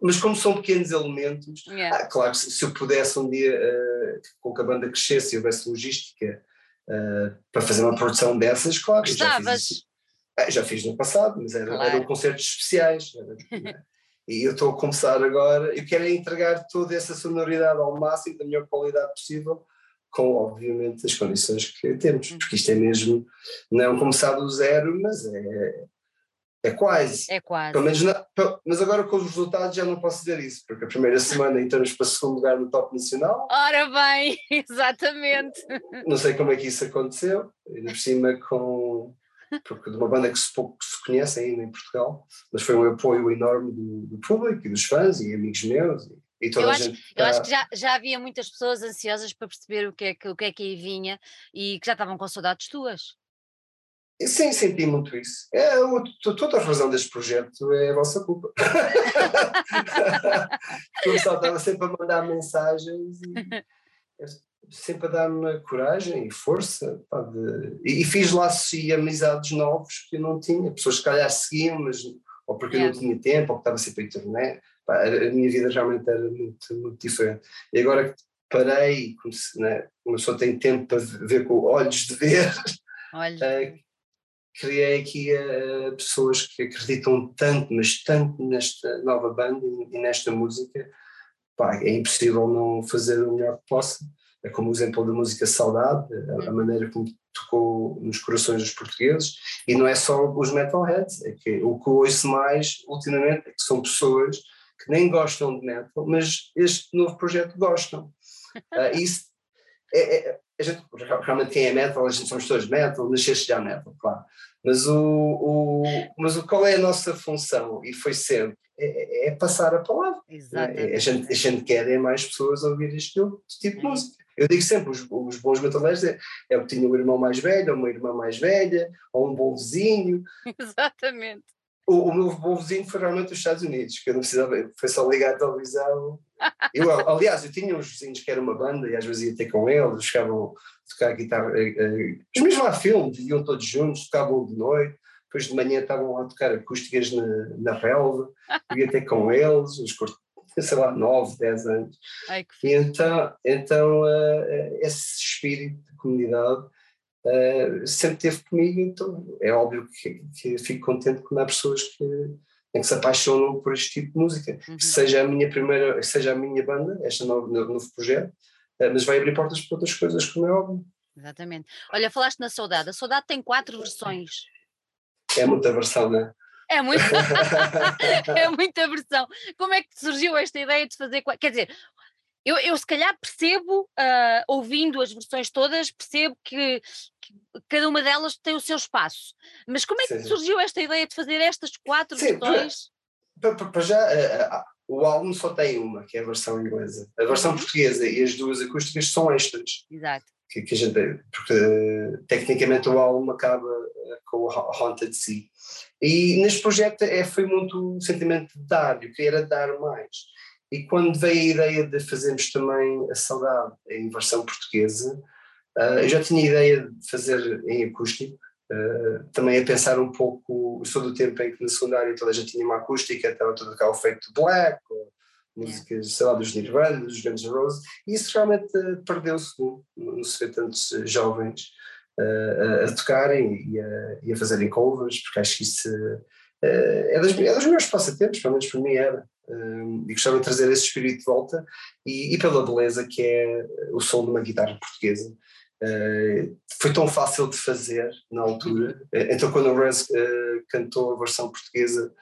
Mas como são pequenos elementos, yeah. ah, claro, se, se, eu pudesse um dia, uh, com que a banda crescesse e houvesse logística uh, para fazer uma produção dessas, claro, já fiz, ah, já fiz no passado, mas era, claro. eram concertos especiais. Era, e eu estou a começar agora, eu quero entregar toda essa sonoridade ao máximo, da melhor qualidade possível, com obviamente as condições que temos, uhum. porque isto é mesmo, não começar do zero, mas é, é quase. É quase. Pelo menos na, mas agora com os resultados já não posso dizer isso, porque a primeira semana entramos para o segundo lugar no top nacional. Ora bem, exatamente. Não sei como é que isso aconteceu, ainda por cima com. Porque de uma banda que se pouco se conhece ainda em Portugal, mas foi um apoio enorme do, do público e dos fãs e amigos meus. E, eu, acho, gente, eu acho que já, já havia muitas pessoas ansiosas para perceber o que, é que, o que é que aí vinha e que já estavam com saudades tuas. Sim, senti muito isso. É, toda a razão deste projeto é a vossa culpa. o pessoal estava sempre a mandar mensagens e sempre a dar-me coragem e força. Pá, de, e, e, fiz laços e amizades novos que eu não tinha. Pessoas que calhar seguiam, mas ou porque yeah. eu não tinha tempo, ou que estava sempre a internet pá, a minha vida realmente era muito, muito diferente. E agora que parei, como se, né, uma pessoa tem tempo para ver com olhos de ver, uh, criei aqui uh, pessoas que acreditam tanto, mas tanto nesta nova banda e, e nesta música, pá, é impossível não fazer o melhor que possa. É como o exemplo da música Saudade, a, a uhum. maneira como tocou nos corações dos portugueses, e não é só os metalheads, é que o que eu ouço mais ultimamente é que são pessoas que nem gostam de metal, mas este novo projeto gostam. Uh, isso é, é, a gente, realmente quem é metal, a gente somos todos metal, nasceste já metal, claro. Mas, o, o, mas o, qual é a nossa função? E foi sempre, é, é passar a palavra. É? A, gente, a gente quer é mais pessoas ouvir este tipo de música. Eu digo sempre, os, os bons metaleiros é, é o que tinha um irmão mais velho, ou uma irmã mais velha, ou um bom vizinho. Exatamente. O, o meu bom vizinho foi realmente os Estados Unidos, que eu não precisava, foi só ligar a televisão. Eu, aliás, eu tinha uns vizinhos que era uma banda e às vezes ia ter com eles, ficavam a tocar guitarra, eh, os mesmos lá filmes, iam todos juntos, tocavam de noite, depois de manhã estavam lá a tocar acústicas na, na relva, eu ia ter com eles, uns sei lá, 9, 10 anos. Ai, e então, então uh, esse espírito de comunidade uh, sempre teve comigo, então é óbvio que, que fico contente quando há pessoas que, que se apaixonam por este tipo de música. Uhum. Seja a minha primeira, seja a minha banda, este novo, novo projeto, uh, mas vai abrir portas para outras coisas, como é óbvio. Exatamente. Olha, falaste na Saudade. A Saudade tem quatro versões. É muita versão, não é? É, muito... é muita versão. Como é que surgiu esta ideia de fazer. Quer dizer, eu, eu se calhar percebo, uh, ouvindo as versões todas, percebo que, que, cada uma delas tem o seu espaço. Mas como é que sim, surgiu esta ideia de fazer estas quatro sim, versões? Para, já, uh, o álbum só tem uma, que é a versão inglesa. A versão uhum. portuguesa e as duas acústicas são extras. Exato. Que, que a gente, porque tecnicamente o álbum acaba com o Haunted Sea. E neste projeto é, foi muito um sentimento de dar, eu queria dar mais. E quando veio a ideia de fazermos também a Saudade em versão portuguesa, uh, eu já tinha a ideia de fazer em acústico, uh, também a pensar um pouco, sou do tempo em que na secundária toda a gente tinha uma acústica, estava todo cá o feito black, ou músicas, sei lá, dos Nirvana, dos Guns N' Roses, e isso realmente uh, perdeu-se, não, se vê tantos jovens a, a tocarem e a, e a, fazerem covers, porque acho que isso é, das, é dos meus passatempos, pelo menos para mim era. e gostava de trazer esse espírito de volta e, e, pela beleza que é o som de uma guitarra portuguesa. Uh, foi tão fácil de fazer na altura. Então, quando o Rez uh, cantou a versão portuguesa,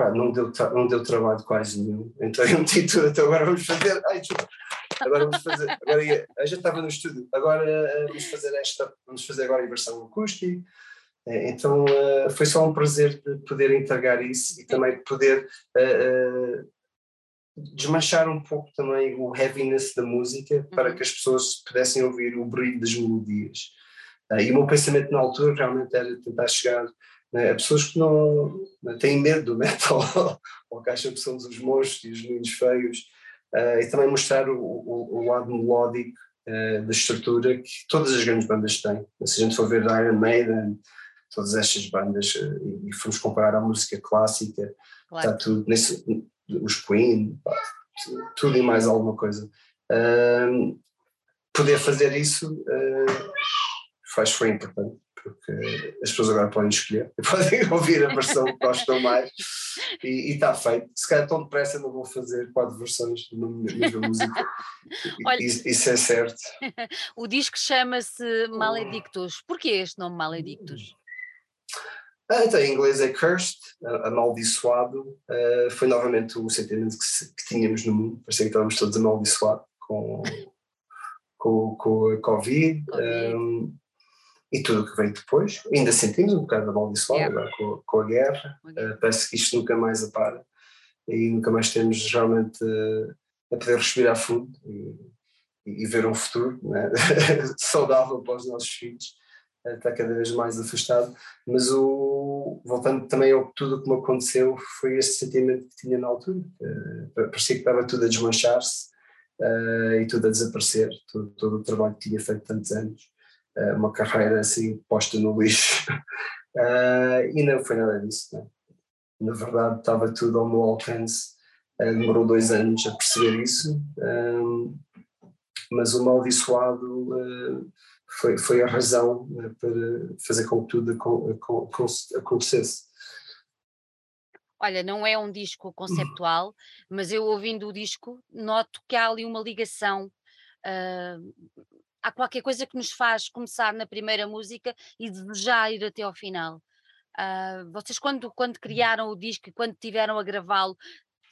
pá, não, deu não deu trabalho quase nenhum. Então, eu meti tudo. Então, agora vamos fazer. Ai, agora vamos fazer, agora ia, a gente estava no estúdio, agora uh, vamos fazer esta, vamos fazer agora a versão acústica, uh, então uh, foi só um prazer de poder entregar isso e também poder desmanchar um pouco também o heaviness da música para uhum. que as pessoas pudessem ouvir o brilho das melodias. e o meu pensamento na altura realmente era tentar chegar né, pessoas que não, têm medo do metal ou que acham que somos os monstros e os meninos feios uh, e também mostrar o, o, o lado melódico uh, da estrutura que todas as grandes bandas têm. Se a gente for ver Iron Maiden, todas estas bandas, uh, e formos comparar a música clássica, claro. está tudo, nesse, os Queen, tudo e mais alguma coisa. poder fazer isso faz foi importante porque as pessoas agora podem escolher, podem ouvir a versão que gostam mais e está feito. Se calhar tão depressa não vou fazer quatro versões uma mesma música. Olha, isso, isso, é certo. o disco chama-se Maledictus. Porquê este nome Maledictus? Ah, então, em inglês é cursed, amaldiçoado. Uh, foi novamente o sentimento que, que, tínhamos no mundo. Parecia que estávamos todos amaldiçoados com, com, com a Covid. COVID. Um, e tudo o que veio depois. Ainda sentimos um bocado amaldiçoado yeah. agora com, com, a guerra, uh, parece que isto nunca mais apara e nunca mais temos realmente uh, a poder respirar fundo e, e, ver um futuro né? saudável para os nossos filhos. Uh, está cada vez mais afastado, mas o, voltando também ao tudo o que me aconteceu, foi este sentimento que tinha na altura. parecia que estava tudo a desmanchar-se e tudo a desaparecer, todo, todo o trabalho que tinha feito tantos anos. Eh, uma carreira assim posta no lixo. Uh, e não foi nada disso. Né? Na verdade, estava tudo ao meu alcance. Uh, demorou dois anos a perceber isso, mas o maldiçoado uh, foi, foi a razão para fazer com que tudo acontecesse. Olha, não é um disco conceptual, mas eu ouvindo o disco noto que há ali uma ligação uh, há qualquer coisa que nos faz começar na primeira música e desejar ir até ao final. Uh, vocês, quando, quando uhum. criaram o disco e quando tiveram a gravá-lo,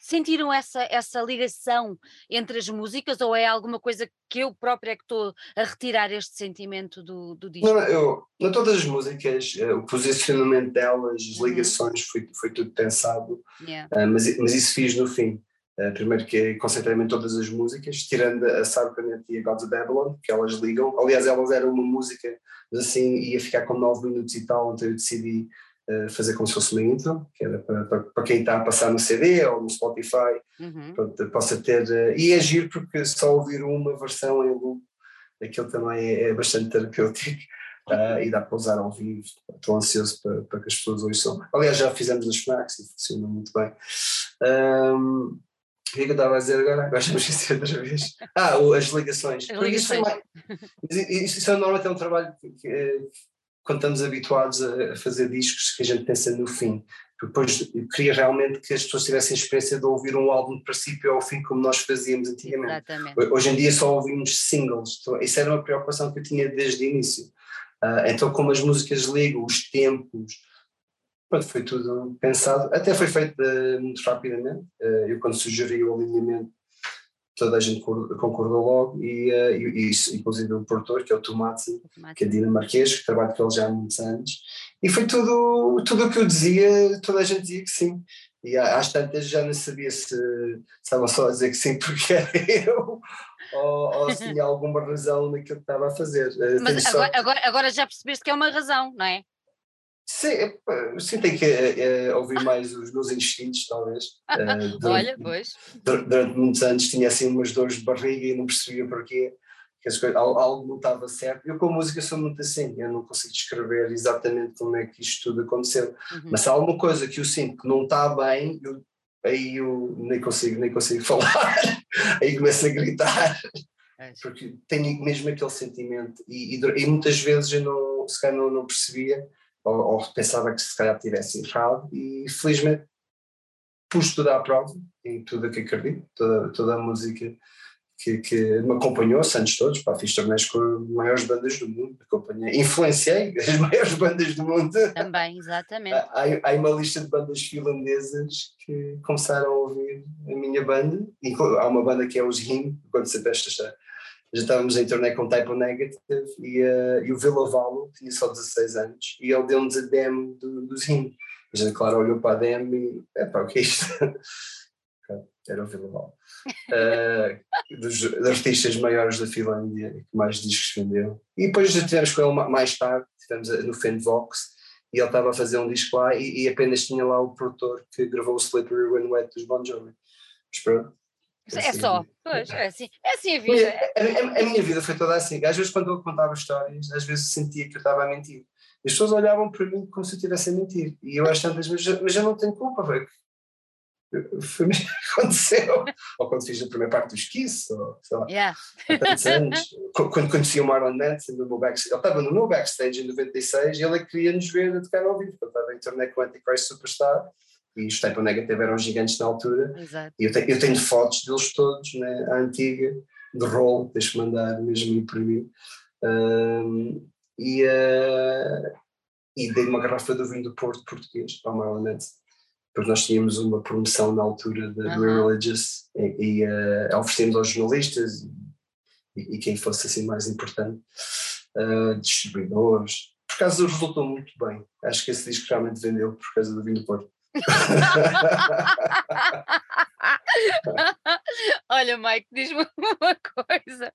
sentiram essa, essa ligação entre as músicas ou é alguma coisa que eu própria é que estou a retirar este sentimento do, do disco? Não, eu, não todas as músicas, eh, o posicionamento delas, as uhum. ligações, foi, foi tudo pensado, yeah. uh, mas, mas isso fiz no fim. Uh, primeiro que concentrei-me em todas as músicas, tirando a Sarconet e a Gods of Babylon, que elas ligam. Aliás, elas eram uma música, mas assim ia ficar com 9 minutos e tal, então eu decidi uh, fazer como se fosse uma intro, que era para, para, para, quem está a passar no CD ou no Spotify, uhum. pronto, possa ter. Uh, e agir, é porque só ouvir uma versão em loop, aquilo também é, é bastante terapêutico. Uh, e dá para usar ao vivo. Estou ansioso para, para que as pessoas ouçam. Aliás, já fizemos nas FNACs e funciona muito bem. Um, que é que eu estava a dizer agora? Agora já me esqueci outra vez. Ah, as ligações. As ligações. Isso, isso, isso é normalmente é um trabalho que, que, quando estamos habituados a fazer discos que a gente pensa no fim. Depois eu queria realmente que as pessoas tivessem a experiência de ouvir um álbum de princípio ao fim, como nós fazíamos antigamente. Exatamente. Hoje em dia só ouvimos singles. Então, isso era uma preocupação que eu tinha desde o início. Uh, então, como as músicas ligam, os tempos, Pronto, foi tudo pensado, até foi feito uh, muito rapidamente. Uh, eu, quando sugeri o alinhamento, toda a gente concordou logo, e, uh, e, e inclusive o produtor, que é o Tomate, que é dinamarquês, que trabalha com ele já há muitos anos. E foi tudo, tudo o que eu dizia, toda a gente dizia que sim. E às tantas já não sabia se estava só a dizer que sim porque era eu ou, ou se tinha alguma razão naquilo que estava a fazer. Mas agora, agora, agora já percebeste que é uma razão, não é? Sim, sim tenho que é, ouvir mais os meus instintos, talvez. Uh, durante, Olha, pois. Durante muitos anos tinha assim umas dores de barriga e não percebia porquê, que as coisas, algo não estava certo. Eu com a música sou muito assim, eu não consigo descrever exatamente como é que isto tudo aconteceu. Uhum. Mas se há alguma coisa que eu sinto que não está bem, eu, aí eu nem consigo, nem consigo falar, aí começo a gritar. É. Porque tenho mesmo aquele sentimento e, e, e muitas vezes eu não, se calhar não, não percebia ou, ou pensava que se calhar tivesse errado e felizmente pus tudo à prova em tudo o que acredito, toda, toda a música que, que me acompanhou, Santos todos, pá, fiz torneios com as maiores bandas do mundo, acompanhei, influenciei as maiores bandas do mundo. Também, exatamente. Há, há uma lista de bandas finlandesas que começaram a ouvir a minha banda, há uma banda que é os Rim, quando se esta já estávamos em torneio com Typo Negative e, uh, e o Valo tinha só 16 anos e ele deu-nos a demo do, dos Rim. A gente, claro, olhou para a demo e, é pá, o que é isto? Era o Villavalo. Uh, dos, dos, artistas maiores da Finlândia que mais discos vendeu. E depois já tivemos com ele mais tarde, tivemos no Fendvox e ele estava a fazer um disco lá e, e apenas tinha lá o produtor que gravou o Slippery When Wet dos Bon Jovi. Mas pronto, é, só, pois, é assim, é assim a vida. A, a, a, minha vida foi toda assim. Às vezes, quando eu contava histórias, às vezes sentia que eu estava a mentir. As pessoas olhavam para mim como se eu estivesse a mentir. E eu às tantas vezes, mas eu não tenho culpa, foi foi o que aconteceu. ou quando fiz a primeira parte dos Kiss, ou sei lá, yeah. há tantos anos. quando conheci o Marlon Manson no meu backstage, ele estava no meu backstage em 96 e ele é queria nos ver a tocar ao vivo. Eu estava em torneio com o Antichrist Superstar e os Type Negative eram gigantes na altura. Exato. E eu, te, eu tenho fotos deles todos, né, a antiga, de rol, deixa-me mandar mesmo imprimir. Um, e, uh, e dei uma garrafa de vinho do Porto português para o Marlon Manson. Porque nós tínhamos uma promoção na altura da uhum. We're Religious e, e uh, oferecemos aos jornalistas e, e, quem fosse assim mais importante, uh, distribuidores. Por acaso resultou muito bem. Acho que esse disco realmente vendeu por causa do vinho do Porto. Olha, Mike, diz-me uma coisa.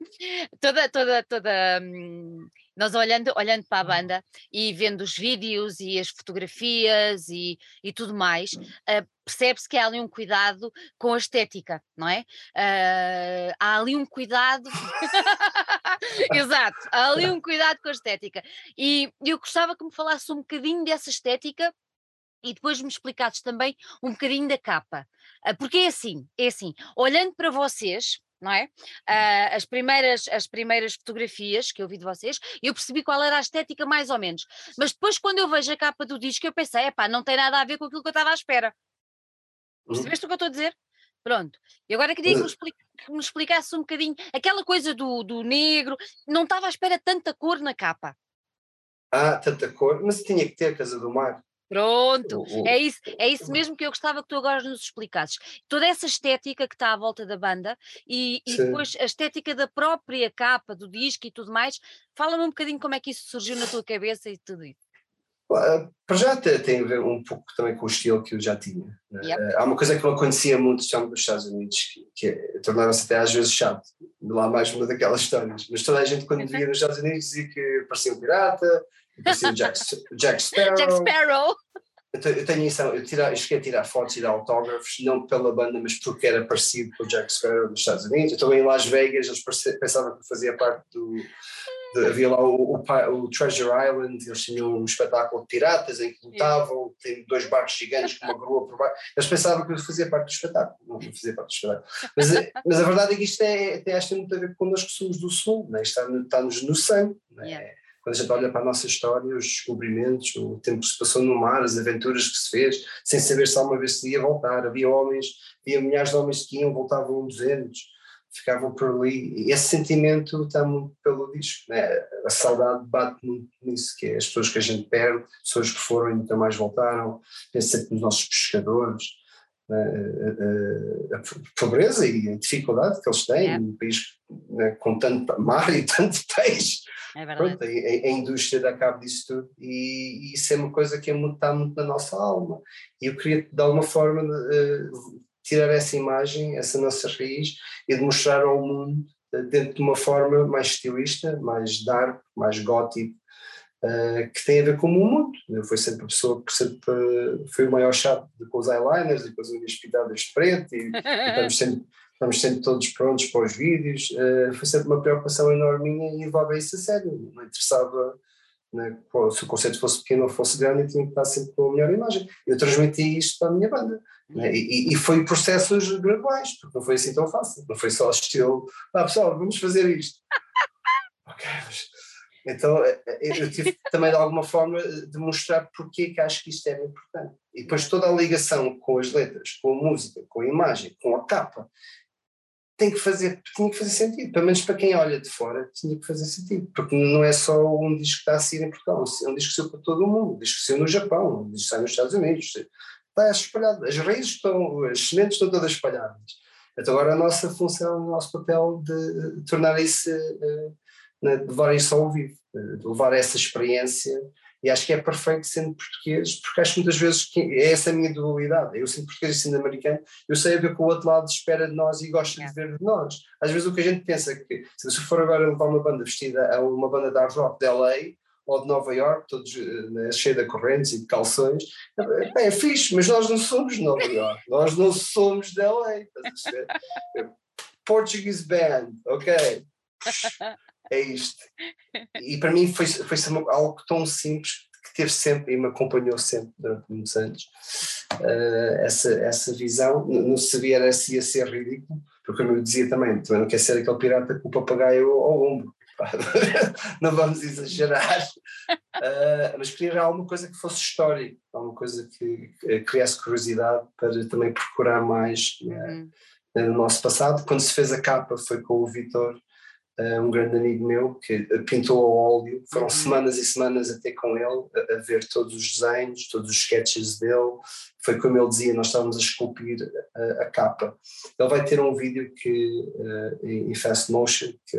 Toda, toda, toda. Hum, nós olhando, olhando para a banda e vendo os vídeos e as fotografias e, e tudo mais, uh, percebe-se que há ali um cuidado com a estética, não é? Uh, há ali um cuidado. Exato, há ali um cuidado com a estética. E eu gostava que me falasse um bocadinho dessa estética e depois me explicasses também um bocadinho da capa. Ah, porque é assim, é assim, olhando para vocês, não é? Uh, as, primeiras, as primeiras fotografias que eu vi de vocês, eu percebi qual era a estética mais ou menos. Mas depois quando eu vejo a capa do disco, eu pensei, epá, não tem nada a ver com aquilo que eu estava à espera. Uhum. Percebeste o que eu estou a dizer? Pronto. E agora queria que me, explica, que me explicasse um bocadinho aquela coisa do, do negro, não estava à espera tanta cor na capa. Ah, tanta cor, mas tinha que ter Casa do Mar. Pronto, é isso, é isso mesmo que eu gostava que tu agora nos explicasses. Toda essa estética que está à volta da banda e, e depois a estética da própria capa, do disco e tudo mais, fala-me um bocadinho como é que isso surgiu na tua cabeça e tudo isso. Para já tem a ver um pouco também com o estilo que eu já tinha. Né? Yep. Há uma coisa que não acontecia muito nos Estados Unidos, que, é, tornava-se até às vezes chato. Lá mais uma daquelas histórias. Mas toda a gente, quando via nos Estados Unidos, dizia que parecia um pirata, um Jack, Jack Sparrow. Jack Sparrow. Eu tenho isso, eu, tira, eu cheguei a tirar fotos e dar autógrafos, não pela banda, mas porque era parecido com o Jack Sparrow dos Estados Unidos. Eu estou em Las Vegas, eles pensavam que fazia parte do, havia lá o, o, o, Treasure Island, eles tinham um espetáculo de piratas em que lutavam, tem dois barcos gigantes com uma grua por baixo. Eles pensavam que eu fazia parte do espetáculo, não fazia parte do espetáculo. Mas, eh, mas a verdade é que isto é, tem, tem muito a ver com nós que somos do Sul, né? está-nos está no sangue. Né? Yeah. Quando a gente olha para a nossa história, os descobrimentos, o tempo que se passou no mar, as aventuras que se fez, sem saber se alguma vez se ia voltar. Havia homens, havia milhares de homens que iam, voltavam 200 ficavam por ali. Esse sentimento está muito pelo disco, né? a saudade bate muito nisso, que é as pessoas que a gente perde, pessoas que foram e nunca mais voltaram, pensa sempre nos nossos pescadores? A, a, a, pobreza e a dificuldade que eles têm, é. num país né, com tanto mar e tanto peixe. É Pronto, a, a, indústria dá cabo disso tudo e, e, isso é uma coisa que é está muito na nossa alma. E eu queria, de alguma forma, uh, tirar essa imagem, essa nossa raiz e de mostrar ao mundo eh, dentro de uma forma mais estilista, mais dark, mais gótico, uh, que tem a ver com o mundo. Eu fui sempre a pessoa que sempre foi o maior chato com os eyeliners e com as unhas pintadas de preto e, e estamos, sempre, estamos sempre todos prontos para os vídeos. Uh, foi sempre uma preocupação enorme minha e levava isso a sério. Não interessava né, se o conceito fosse pequeno ou fosse grande, eu tinha que estar sempre com a melhor imagem. Eu transmiti isto para a minha banda. Né, e, e, foi processos graduais, porque não foi assim tão fácil. Não foi só estilo, ah pessoal, vamos fazer isto. ok, mas, então eh, eh, eu tive também de alguma forma de mostrar porque que acho que isto era importante. E depois toda a ligação com as letras, com a música, com a imagem, com a capa, tem que fazer, tinha que fazer sentido, pelo menos para quem olha de fora, tinha que fazer sentido, porque não é só um disco que está a sair em Portugal, é um disco que saiu para todo o mundo, um disco que saiu no Japão, um disco que saiu nos Estados Unidos, está espalhado, as raízes estão, as sementes estão todas espalhadas. Então agora a nossa função, o nosso papel de tornar isso, eh, de levar isso ao vivo, de levar essa experiência e acho que é perfeito sendo português, porque acho que muitas vezes que é essa a minha dualidade. Eu sendo português e sendo americano, eu sei a ver que o outro lado espera de nós e gosta é. de ver de nós. Às vezes o que a gente pensa é que, se eu for agora levar uma banda vestida a uma banda de hard rock de LA ou de Nova York, todos né, cheio de correntes e de calções, é, é fixe, mas nós não somos de Nova York, nós não somos de LA. Portuguese band, ok é isto. E para mim foi, foi algo tão simples que teve sempre e me acompanhou sempre durante muitos anos uh, essa, essa visão. Não sabia se ia ser ridículo, porque como eu dizia também, também não quer ser aquele pirata com o papagaio ao, ombro. não vamos exagerar, uh, mas queria alguma coisa que fosse histórico, alguma coisa que, que criasse curiosidade para também procurar mais né, uhum. no nosso passado. Quando se fez a capa foi com o Vitor um grande amigo meu que pintou ao óleo, foram uhum. semanas e semanas até com ele, a, a, ver todos os desenhos, todos os sketches dele, foi como ele dizia, nós estávamos a esculpir a, a capa. Ele vai ter um vídeo que, uh, em fast motion, que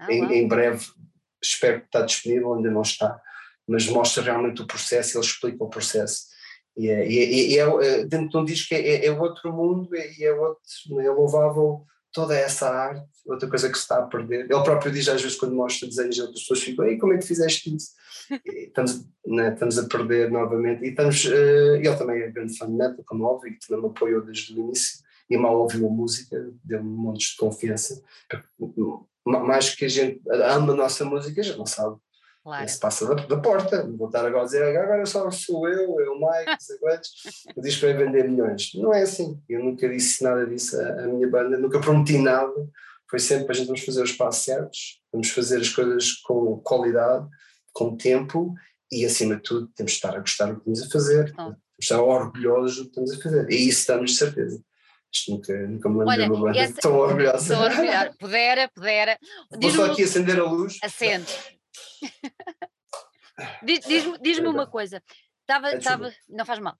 ah, em, em, breve espero que está disponível, ainda não está, mas mostra realmente o processo, ele explica o processo. E é, e é, é, dentro de um disco é, é, outro mundo e é outro, é louvável toda essa arte, outra coisa que se está a perder. Ele próprio diz às vezes quando mostra desenhos, outras pessoas ficam, Ei, como é que fizeste isso? estamos, né, estamos a perder novamente. E estamos, uh, ele também é grande fã de metal, como óbvio, e também me apoiou desde o início. E mal ouviu a música, deu-me um monte de confiança. Mais que a gente ama a nossa música, já não sabe Claro. Se passa da, da porta, vou estar agora a dizer agora só sou eu, eu, Mike, não sei quantos, disco vai vender milhões. Não é assim. Eu nunca disse nada disso à, minha banda, nunca prometi nada. Foi sempre a gente vamos fazer os passos certos, vamos fazer as coisas com qualidade, com tempo e, acima de tudo, temos de estar a gostar do que estamos a fazer, oh. temos de estar orgulhosos do que estamos a fazer. E isso de certeza. Isto nunca, nunca me lembro de uma banda essa... tão orgulhosa. Tão orgulhosa. Pudera, pudera. Vou só aqui acender a luz. Acende. Diz-me diz uma coisa. Tava, é tava, não faz mal.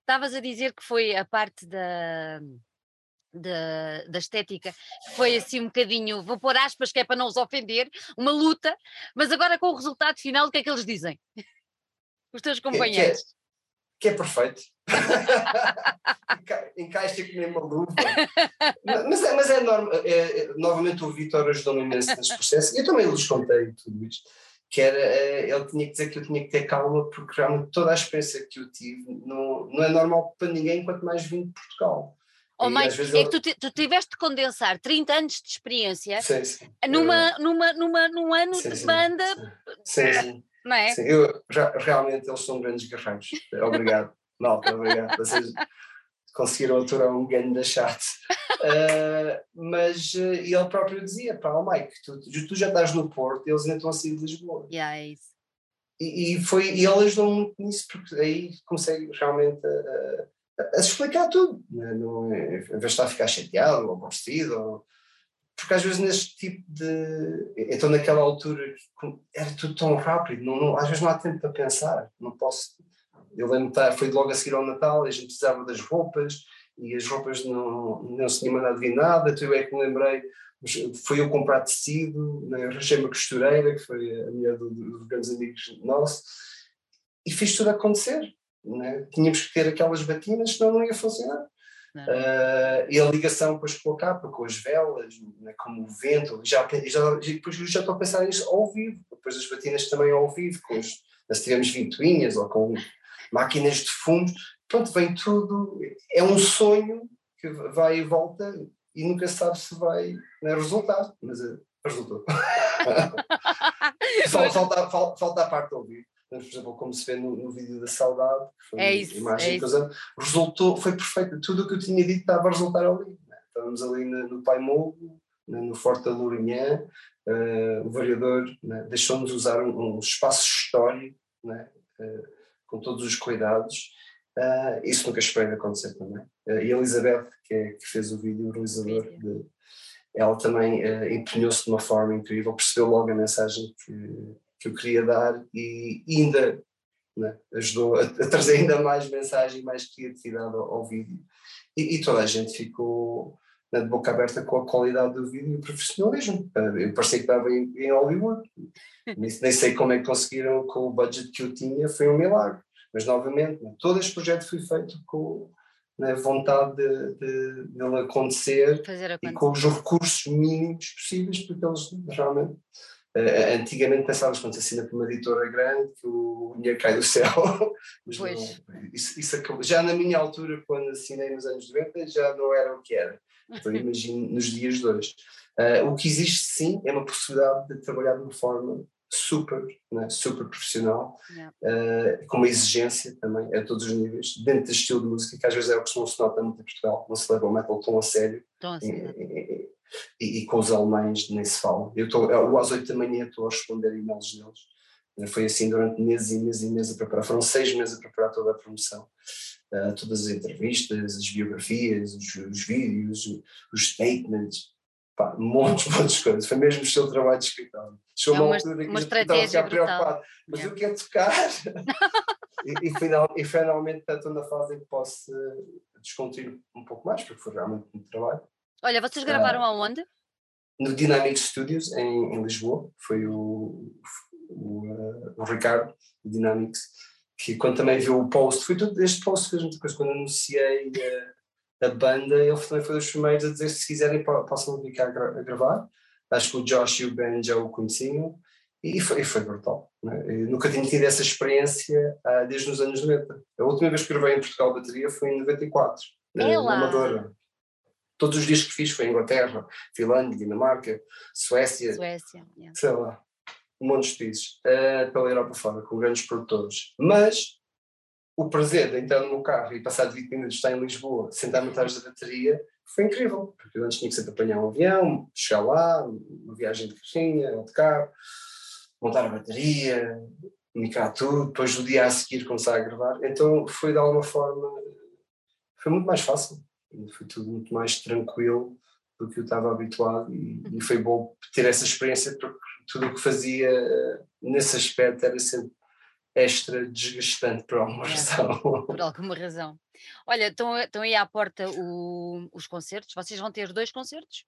Estavas a dizer que foi a parte da, da, da, estética, que foi assim um bocadinho, vou pôr aspas que é para não os ofender, uma luta, mas agora com o resultado final, o que é que eles dizem? os teus companheiros. Que é, é perfeito. Encaixa que nem uma luva. Mas é, mas é, normal. É, é, novamente o Vitor ajudou-me imenso neste processo. Eu também lhes contei tudo isto. Que era, eh, ele tinha que dizer que eu tinha que ter calma, porque realmente toda a experiência que eu tive não, não é normal para ninguém, quanto mais vim de Portugal. Oh, mãe, é que tu, tu tiveste de condensar 30 anos de experiência sim, sim. Numa, numa, numa, num ano sim, de banda. Sim, sim. Não é? Sim, eu, já, realmente eles são grandes guerreiros. Obrigado, malta, obrigado. Vocês conseguiram aturar um ganho da chat. Uh, mas uh, ele próprio dizia: pá, oh Mike, tu, tu, já estás no Porto, eles ainda estão a sair de Lisboa. Yeah, é isso. E, e, foi, e ele ajudou muito nisso, porque aí consegue realmente. Uh, a explicar tudo, né? não é, em vez de estar a ficar chateado ou aborrecido, ou, porque às vezes neste tipo de. Então, naquela altura, era tudo tão rápido, não, não, às vezes não há tempo para pensar, não posso. Eu lembro que foi logo a seguir ao Natal, a gente precisava das roupas e as roupas não, não se tinha mandado vir nada, então eu é que me lembrei, foi eu comprar tecido, né, arranjei uma costureira, que foi a mulher dos do grandes amigos nossos, e fiz tudo acontecer. Né? Tínhamos que ter aquelas batinas, senão não ia funcionar. Uh, e a ligação depois com a capa, com as velas, né, como o vento, já, já, depois já estou a pensar nisso ao vivo, depois as batinas também ao vivo, com os, se tivermos vintuinhas ou com máquinas de fundo, pronto, vem tudo, é um sonho que vai e volta e nunca sabe se vai né, resultar, mas uh, resultou. falta, falta, falta a parte ao vivo por exemplo, como se vê no, no vídeo da saudade, que foi é isso, imagem é que usamos, resultou, foi perfeito, tudo o que eu tinha dito estava a resultar ali. Né? Estávamos ali no, no Pai Mogo, né? no Forte da Lourinhã, uh, o vereador né? deixou-nos usar um, um, espaço histórico, né? Uh, com todos os cuidados, uh, isso nunca esperei de acontecer também. e a Elizabeth, que, é, que, fez o vídeo, o realizador, de, ela também empenhou-se de uma forma incrível, percebeu logo a mensagem que que eu queria dar e ainda né, ajudou a, a, trazer ainda mais mensagem, mais criatividade ao, ao vídeo. E, e, toda a gente ficou né, de boca aberta com a qualidade do vídeo e o profissionalismo. Eu parecia que estava em, em Hollywood. nem, sei como é que conseguiram com o budget que eu tinha, foi um milagre. Mas novamente, né, todo este projeto foi feito com né, vontade de, de, de ele acontecer, acontecer e com os recursos mínimos possíveis, porque eles realmente Uh, antigamente pensávamos quando se assina por uma editora grande que o dinheiro cai do céu, mas não, isso, isso acabou. já na minha altura, quando assinei nos anos 90, já não era o que era. Então imagino nos dias de hoje. Uh, o que existe sim é uma possibilidade de trabalhar de uma forma super, né, super profissional, yeah. uh, com uma exigência também a todos os níveis, dentro deste estilo de música, que às vezes é o que não se nota muito em Portugal, não se leva o metal tão a sério. Tão a sério. E, e, e, com os alemães nem se fala. Eu estou, eu, às oito da manhã estou a responder e-mails deles. Eh, foi assim durante meses e meses e meses a preparar. Foram seis meses a preparar toda a promoção. Uh, todas as entrevistas, as biografias, os, os vídeos, os, statements, pá, montes, montes de coisas. Foi mesmo o seu trabalho de escritório. Chegou é uma, uma altura que uma estava a ficar preocupado. Mas é. eu quero tocar. e, e, final, e finalmente estou na fase em que posso descontrair um pouco mais, porque foi realmente muito trabalho. Olha, vocês gravaram uh, aonde? No Dynamic Studios, em, em Lisboa. Foi o, o, uh, o Ricardo, do Dynamics, que quando também viu o post, foi todo este post fez muita coisa, quando anunciei a, a banda, ele também foi dos primeiros a dizer se quiserem possam vir cá a gravar. Acho que o Josh e o Ben já o conheciam e foi, e foi brutal. Né? nunca tinha tido essa experiência uh, desde os anos 90. A última vez que gravei em Portugal bateria foi em 94, na, na Amadora. Todos os dias que fiz foi Inglaterra, Finlândia, Dinamarca, Suécia, Suécia yeah. sei lá, um monte de países, uh, pela Europa fora, com grandes produtores. Mas o prazer de entrar no meu carro e passar de 20 minutos estar em Lisboa, sentar-me atrás da bateria, foi incrível, porque eu antes tinha que sempre apanhar um avião, chegar lá, uma viagem de carrinha, ou de carro, montar a bateria, micrar tudo, depois do dia a seguir começar a gravar. Então foi de alguma forma, foi muito mais fácil foi tudo muito mais tranquilo do que eu estava habituado e, e foi bom ter essa experiência porque tudo o que fazia eh, nesse aspecto era sempre extra desgastante por alguma razão. Por alguma razão. Olha, estão, estão aí à porta o, os concertos, vocês vão ter dois concertos?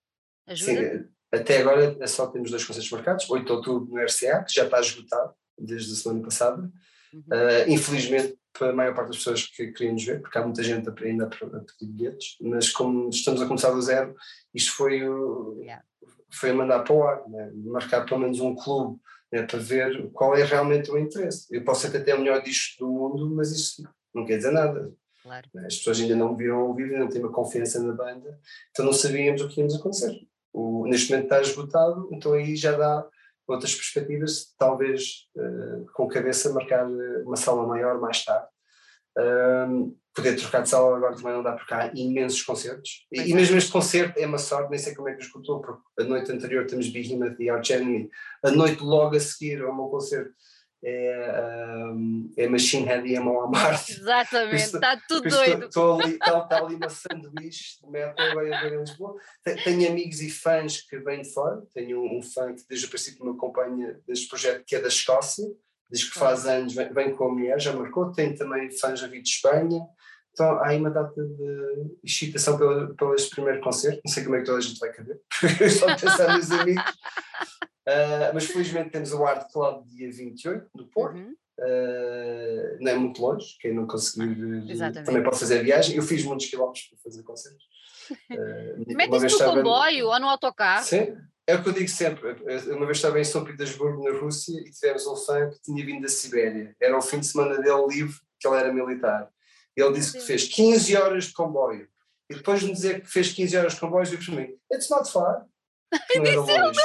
Ajuda? Sim, até agora só temos dois concertos marcados, 8 de outubro no RCA, que já está esgotado desde a semana passada. Uh, infelizmente, para a maior parte das pessoas que queriam nos ver, porque há muita gente ainda a pedir bilhetes, mas como estamos a começar do zero, isto foi, o, yeah. foi a mandar para o ar, né? marcar pelo menos um clube né? para ver qual é realmente o interesse. Eu posso até ter o melhor disco do mundo, mas isso não quer dizer nada. Claro. Né? As pessoas ainda não me viram ao vivo, não têm uma confiança na banda, então não sabíamos o que íamos acontecer. O, neste momento está esgotado, então aí já dá outras perspectivas, talvez uh, com cabeça marcar eh, uma sala maior mais tarde. Um, poder trocar de sala agora também não dá porque há imensos concertos. E, e, é. mesmo este concerto é uma sorte, nem sei como é que escutou, porque a noite anterior temos Behemoth e Arch Enemy, a noite logo a seguir ao meu concerto é, um, é Machine Head e Amon Marte. Exatamente, está tudo doido. Estou ali, está, está ali uma sanduíche de metal a em Lisboa. Tenho amigos e fãs que vêm de fora. Tenho um, um fã que desde o princípio me acompanha deste projeto que é da Escócia, diz que faz anos, vem, vem com a mulher, já marcou. Tenho também fãs a vir de Espanha. Então há aí uma data de excitação pelo, pelo este primeiro concerto. Não sei como é que toda a gente vai caber, porque só pensar nos amigos. Uh, mas felizmente temos o Art Club dia 28 no Porto. Uhum. Uh, não é muito longe, quem não conseguir também pode fazer a viagem. Eu fiz muitos quilómetros para fazer concertos. Uh, Metes no comboio ou no autocarro? Sim, é o que eu digo sempre. Uma vez estava em São Petersburgo, na Rússia, e tivemos um fã que tinha vindo da Sibéria. Era o fim de semana dele livre, que ele era militar. Ele disse que fez 15 horas de comboio. E depois de me dizer que fez 15 horas de comboio, eu disse para mim: It's not far. Não era longe.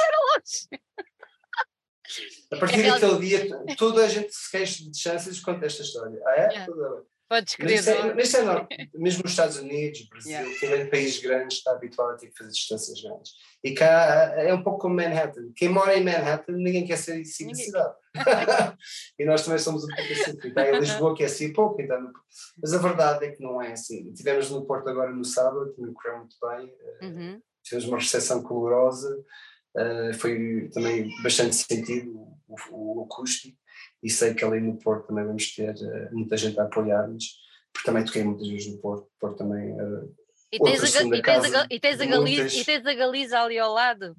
A partir é daquele dia, toda a gente se queixa de distâncias quanto esta história. Ah, é? é. Podes crer. É, mas é. Mesmo nos Estados Unidos, Brasil, yeah. também países grandes, está habituado a ter que fazer distâncias grandes. E cá é um pouco como Manhattan. Quem mora em Manhattan, ninguém quer ser assim da cidade. e nós também somos um pouco assim. Está em Lisboa, que é assim pouco. Então, mas a verdade é que não é assim. Tivemos no Porto agora no sábado, também correu muito bem. Eh, uhum. Tivemos uma recepção calorosa. Uh, foi também bastante sentido o, o, o, acústico e sei que ali no Porto também vamos ter uh, muita gente a apoiar-nos, porque também toquei muitas vezes no Porto, Porto também uh, e tens, a, e, tens a, e, tens a Galiza, muitas... e tens a Galiza ali ao lado?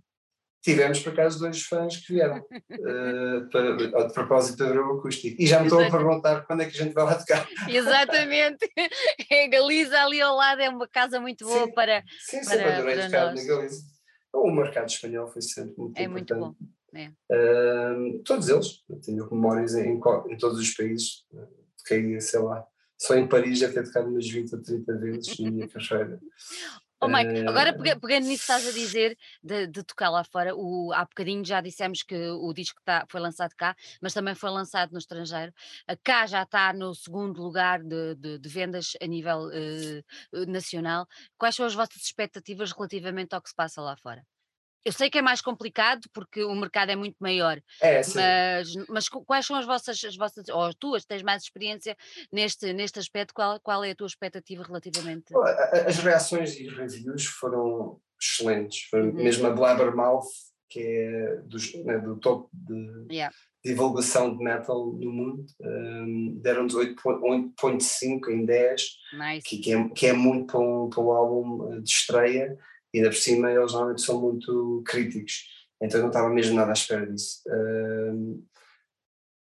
Tivemos por acaso dois fãs que vieram uh, para, de propósito para ver o acústico e já me estão a perguntar quando é que a gente vai lá tocar. Exatamente, a Galiza ali ao lado é uma casa muito boa sim, para. Sim, para, sempre adorei tocar na Galiza. O mercado espanhol foi sempre muito é importante. muito bom. É. Uh, todos eles, eu tenho memórias em, em todos os países, toquei, sei lá, só em Paris já ter tocado umas 20 ou 30 vezes na minha carreira. Oh Mike, agora pegando nisso estás a dizer de, de, tocar lá fora, o, há bocadinho já dissemos que o disco tá, foi lançado cá, mas também foi lançado no estrangeiro. Cá já está no segundo lugar de, de, de vendas a nível uh, nacional. Quais são as vossas expectativas relativamente ao que se passa lá fora? Eu sei que é mais complicado porque o mercado é muito maior, é, mas, mas quais são as vossas, as vossas, ou as tuas, tens mais experiência neste, neste aspecto, qual, qual é a tua expectativa relativamente? As reações e reviews foram excelentes, uhum. mesmo a Blabbermouth, que é dos, né, do top de yeah. divulgação de metal no mundo, um, deram-nos 8.5 em 10, nice. que, que, é, que é muito para um, para um álbum de estreia, e ainda por cima eles normalmente são muito críticos, então eu não estava mesmo nada à espera disso.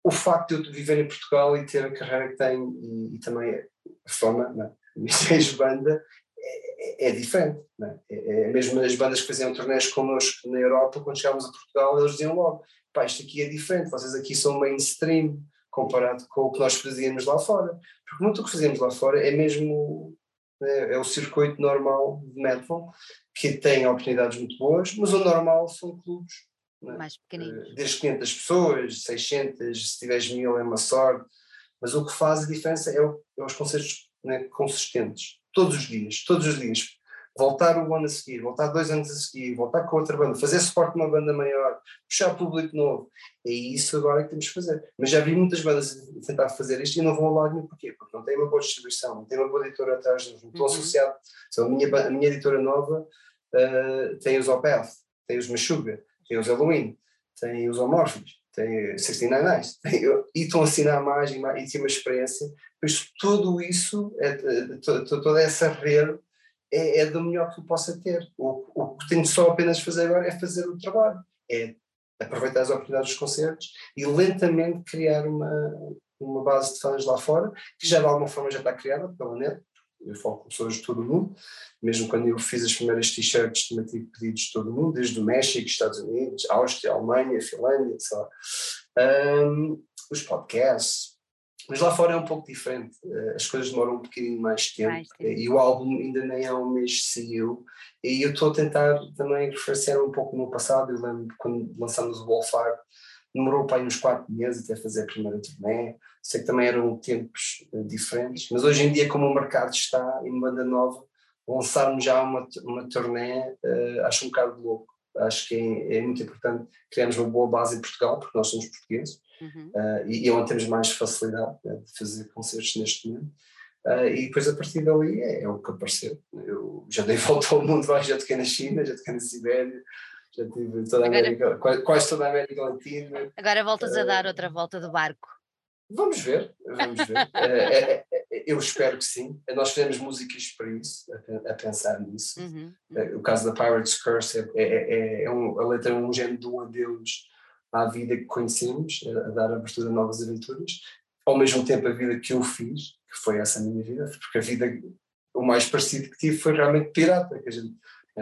O facto de eu viver em Portugal e ter a carreira que tenho e, e também a fama, né? a banda, é, é, diferente. Né? É, é, mesmo as bandas que faziam torneios connosco na Europa, quando chegávamos a Portugal, eles diziam logo: pá, isto aqui é diferente, vocês aqui são mainstream comparado com o que nós fazíamos lá fora. Porque muito o que fazíamos lá fora é mesmo é, é o circuito normal de metal que têm oportunidades muito boas, mas o normal são clubes né? mais pequeninos. Eh, desde 500 pessoas, 600, se tiveres mil é uma sorte, mas o que faz a diferença é, o, é os concertos né, consistentes, todos os dias, todos os dias. Voltar o ano a seguir, voltar dois anos a seguir, voltar com outra banda, fazer suporte de uma banda maior, puxar público novo. É isso agora que temos que fazer. Mas já vi muitas bandas tentar fazer isto e não vão lá nenhum. Porquê? Porque não tem uma boa distribuição, não tem uma boa editora atrás de não estão uhum. associados. Então, a, minha, a minha editora nova uh, tem os Opeth, tem os Meshuga, tem os Halloween, tem os Homórficos, tem 69 Nights, e estão a assinar mais e, mais, e tem uma experiência, pois tudo isso, é, toda essa rede é, é, do melhor que eu possa ter. O, o que tenho só apenas fazer agora é fazer o trabalho, é aproveitar as oportunidades dos concertos e lentamente criar uma, uma base de fãs lá fora, que já de alguma forma já está criada pela net, eu falo com pessoas de todo o mundo, mesmo quando eu fiz as primeiras t-shirts também tive pedidos de todo o mundo, desde o México, Estados Unidos, Áustria, Alemanha, Finlândia, lá. Um, os podcasts, mas lá fora é um pouco diferente, eh, as coisas demoram um bocadinho mais tempo, mais tempo. e o álbum ainda nem há um mês saiu, e eu estou a tentar também referenciar um pouco no passado, eu lembro quando lançamos o Wolfar, demorou para aí uns quatro meses até fazer a primeira turnê, sei que também eram tempos uh, diferentes, mas hoje em dia como o mercado está em banda nova, lançarmos já uma, uma turnê uh, acho um bocado louco, acho que é, é, muito importante criarmos uma boa base em Portugal, porque nós somos portugueses, uhum. uh, e, e é onde temos mais facilidade né, de fazer concertos neste momento, Uh, e depois a partir dali é, é, o que apareceu. Eu já dei volta ao mundo, já toquei na China, já toquei na Sibéria, já tive toda a agora, América, quase toda a América Latina. Agora voltas uh, a dar outra volta do barco. Vamos ver, vamos ver. uh, eu espero que sim. Nós fizemos músicas para isso, a, a pensar nisso. Uhum, uhum. o caso da Pirates Curse é, é, é, é um, a letra é um género de um adeus à vida que conhecemos, a, dar abertura a novas aventuras. Ao mesmo tempo, a vida que eu fiz, que foi essa minha vida, porque a vida, o mais parecido que tive foi realmente pirata, que a gente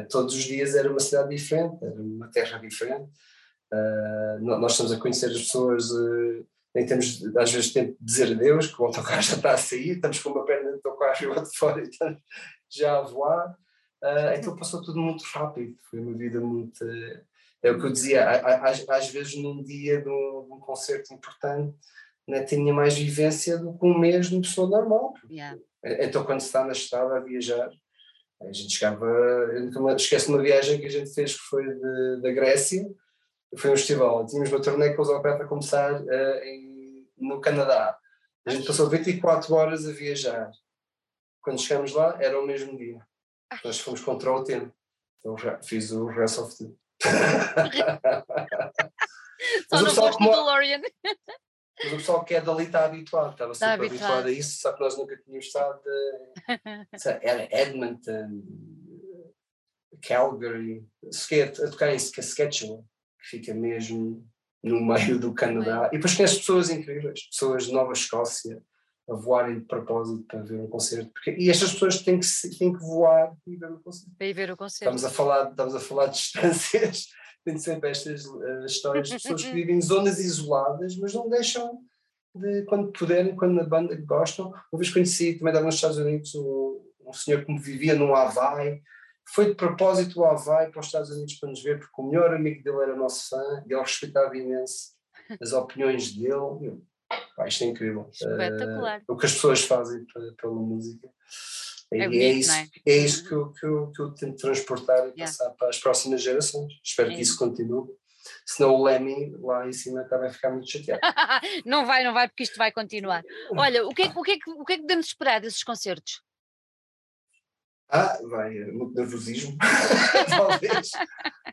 todos os dias era uma cidade diferente, era uma terra diferente. Uh, nós estamos a conhecer as pessoas, uh, nem temos às vezes tempo de dizer adeus, que o autocarro já está a sair, estamos com uma perna do carro e outra fora e estamos já a voar. Uh, então passou tudo muito rápido, foi uma vida muito. É o que eu dizia, às, às vezes num dia de um, de um concerto importante né, tinha mais vivência do que um mês de uma pessoa normal. Yeah. Então quando se está na estrada a viajar, a gente chegava, esquece uma viagem que a gente fez que foi de, da Grécia, foi um festival, tínhamos uma turnê com os Opera a começar uh, em, no Canadá. A gente passou 24 horas a viajar. Quando chegamos lá, era o mesmo dia. Nós fomos contra o tempo. Então já fiz o rest of the. Só não foste do DeLorean. Mas o pessoal que é dali está habituado, estava está super habituado. habituado. a isso, só que nós nunca tínhamos estado. Era Edmonton, Calgary, a tocar em Saskatchewan, que fica mesmo no meio do Canadá. E depois conheces pessoas incríveis, pessoas de Nova Escócia, a voarem de propósito para ver um concerto. Porque, e estas pessoas têm que, têm que voar e ver o concerto. Para ir ver o concerto. Estamos a falar, estamos a falar de distâncias tem sempre estas uh, histórias de pessoas que vivem em zonas isoladas, mas não deixam de, quando puderem, quando na banda gostam. Uma vez conheci, também estava nos Estados Unidos, um, um senhor que vivia no Havaí, foi de propósito o Havaí para os Estados Unidos para nos ver, porque o melhor amigo dele era nosso fã e ele respeitava imenso as opiniões dele. Pá, isto é incrível. Espetacular. Uh, o que as pessoas fazem pela música. É, bonito, é, isso, é? é isso que eu, que, eu, que eu tento transportar e yeah. passar para as próximas gerações. Espero é. que isso continue. Senão o Lemmy lá em cima também ficar muito chateado. não vai, não vai, porque isto vai continuar. Olha, o que é, o que, é, o que, é que podemos esperar desses concertos? Ah, vai, muito nervosismo, talvez.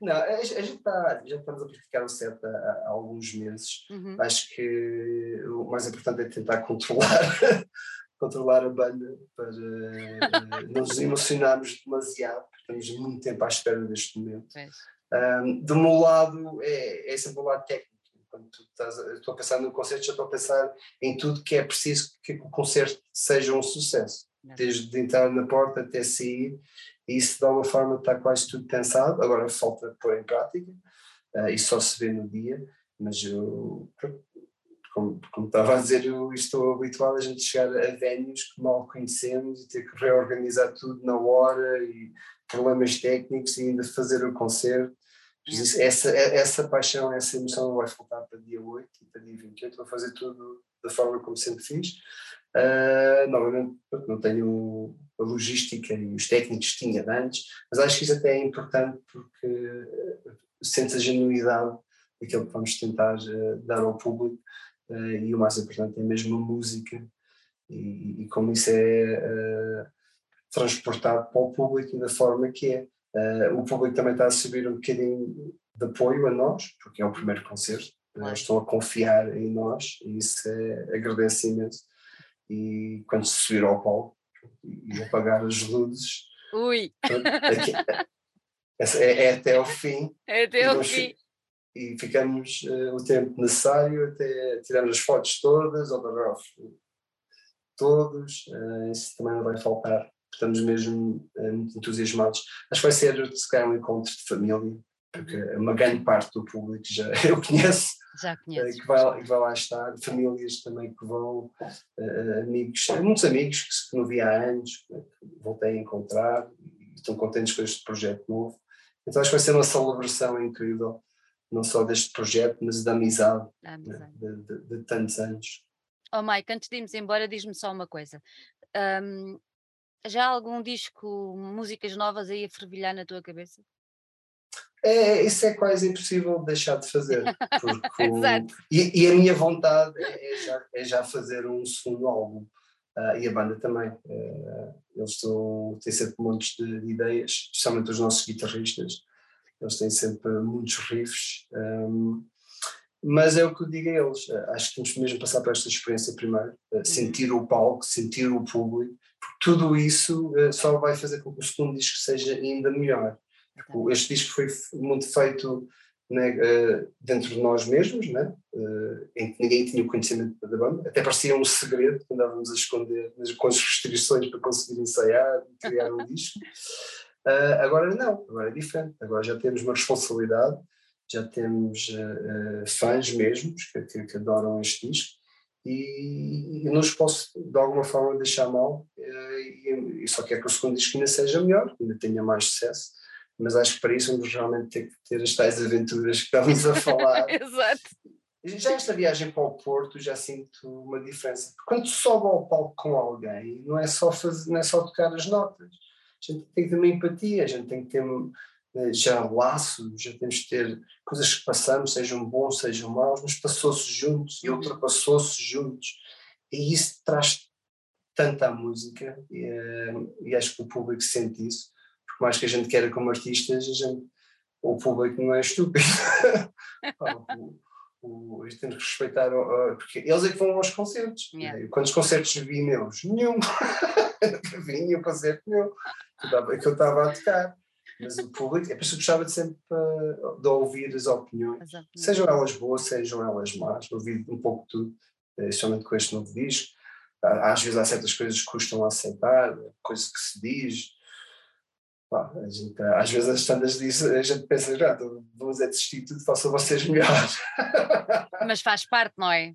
Não, a, gente tá, já estamos a praticar o set há, há alguns meses. Uhum. Acho que o mais importante é tentar controlar controlar a banda para uh, não nos emocionarmos demasiado, porque estamos muito tempo à espera deste momento. Um, do meu lado, é, é sempre o lado técnico. Quando estás, estou a pensar no concerto, já estou a pensar em tudo que é preciso que o concerto seja um sucesso. Desde entrar na porta até sair, e isso de alguma forma está quase tudo pensado. Agora falta pôr em prática, uh, e só se vê no dia. Mas eu como, como estava a dizer, eu estou habituado a gente chegar a venues que mal conhecemos e ter que reorganizar tudo na hora e problemas técnicos e ainda fazer o concerto. Essa, essa paixão, essa emoção não vai faltar para dia 8 e para dia 28, vou fazer tudo da forma como sempre fiz. Uh, novamente, não tenho a logística e os técnicos que tinha antes, mas acho que isso até é importante porque sentes a genuidade daquilo que vamos tentar uh, dar ao público uh, e o mais importante é mesmo a música e, e como isso é transportado para o público da forma que é. O público também está a subir um bocadinho de apoio a nós, porque é o primeiro concerto, estão a confiar em nós e isso é, agradece imenso. E quando se subir ao palco e apagar as luzes, Ui! Aqui, é, é, até ao fim. É até ao fim e ficamos uh, o tempo necessário até tirarmos as fotos todas, autógrafos todos, uh, isso também não vai faltar. Estamos mesmo uh, muito entusiasmados. Acho que vai ser, se calhar, um encontro de família, porque uma grande parte do público já eu conheço, já que, vai, que vai lá estar, famílias também que vão, amigos, muitos amigos que, que não via há anos, voltei a encontrar e estão contentes com este projeto novo. Então acho que vai ser uma celebração incrível não só deste projeto, mas da amizade, né, amizade. De, de, de, tantos anos. Oh Mike, antes de irmos embora, diz-me só uma coisa. Um, já há algum disco, músicas novas aí a fervilhar na tua cabeça? É, isso é quase impossível deixar de fazer. Exato. E, e, a minha vontade é, é, já, é já fazer um segundo álbum. Uh, e a banda também. Uh, eles estão, têm sempre montes de, de ideias, especialmente os nossos guitarristas eles têm sempre muitos riffs, um, mas é o que eu digo a eles, eh, acho que temos mesmo passar por esta experiência primeiro, uhum. sentir o palco, sentir o público, porque tudo isso uh, só vai fazer com que o segundo disco seja ainda melhor. Porque este disco foi muito feito né, uh, dentro de nós mesmos, né, uh, em que ninguém tinha o conhecimento da banda, até parecia um segredo que andávamos a esconder com as restrições para conseguir ensaiar e criar um disco. Uh, agora não, agora é diferente. Agora já temos uma responsabilidade, já temos uh, uh, fãs mesmos que, que, que, adoram este disco e, e não os posso de alguma forma deixar mal. E, e, só quero que o segundo disco ainda seja melhor, ainda tenha mais sucesso. Mas acho que para isso vamos realmente ter que ter as tais aventuras que estamos a falar. Exato. Já esta viagem para o Porto já sinto uma diferença. Porque quando sobe ao palco com alguém, não é só, fazer, não é só tocar as notas a gente tem que ter uma empatia, a gente tem que ter eh, já laços, já temos que ter coisas que passamos, sejam bons, sejam maus, mas passou-se juntos e uhum. ultrapassou-se juntos. E isso traz tanto à música e, eh, e, acho que o público sente isso. Por mais que a gente queira como artistas, a gente, o público não é estúpido. o, a tem que respeitar, porque eles é que vão aos concertos. Yeah. Quantos concertos vi meus? Nenhum. vi nenhum concerto nenhum que eu estava a tocar. Mas o público, é por isso que gostava de sempre uh, de ouvir as opiniões, sejam elas boas, sejam elas más, ouvir um pouco tudo, eh, especialmente com este novo disco. Às vezes há certas coisas que custam a aceitar, coisas que se diz. Pá, gente, às vezes as tantas disso, a gente pensa, já, vamos é desistir tudo, façam vocês melhores. Mas faz parte, não é?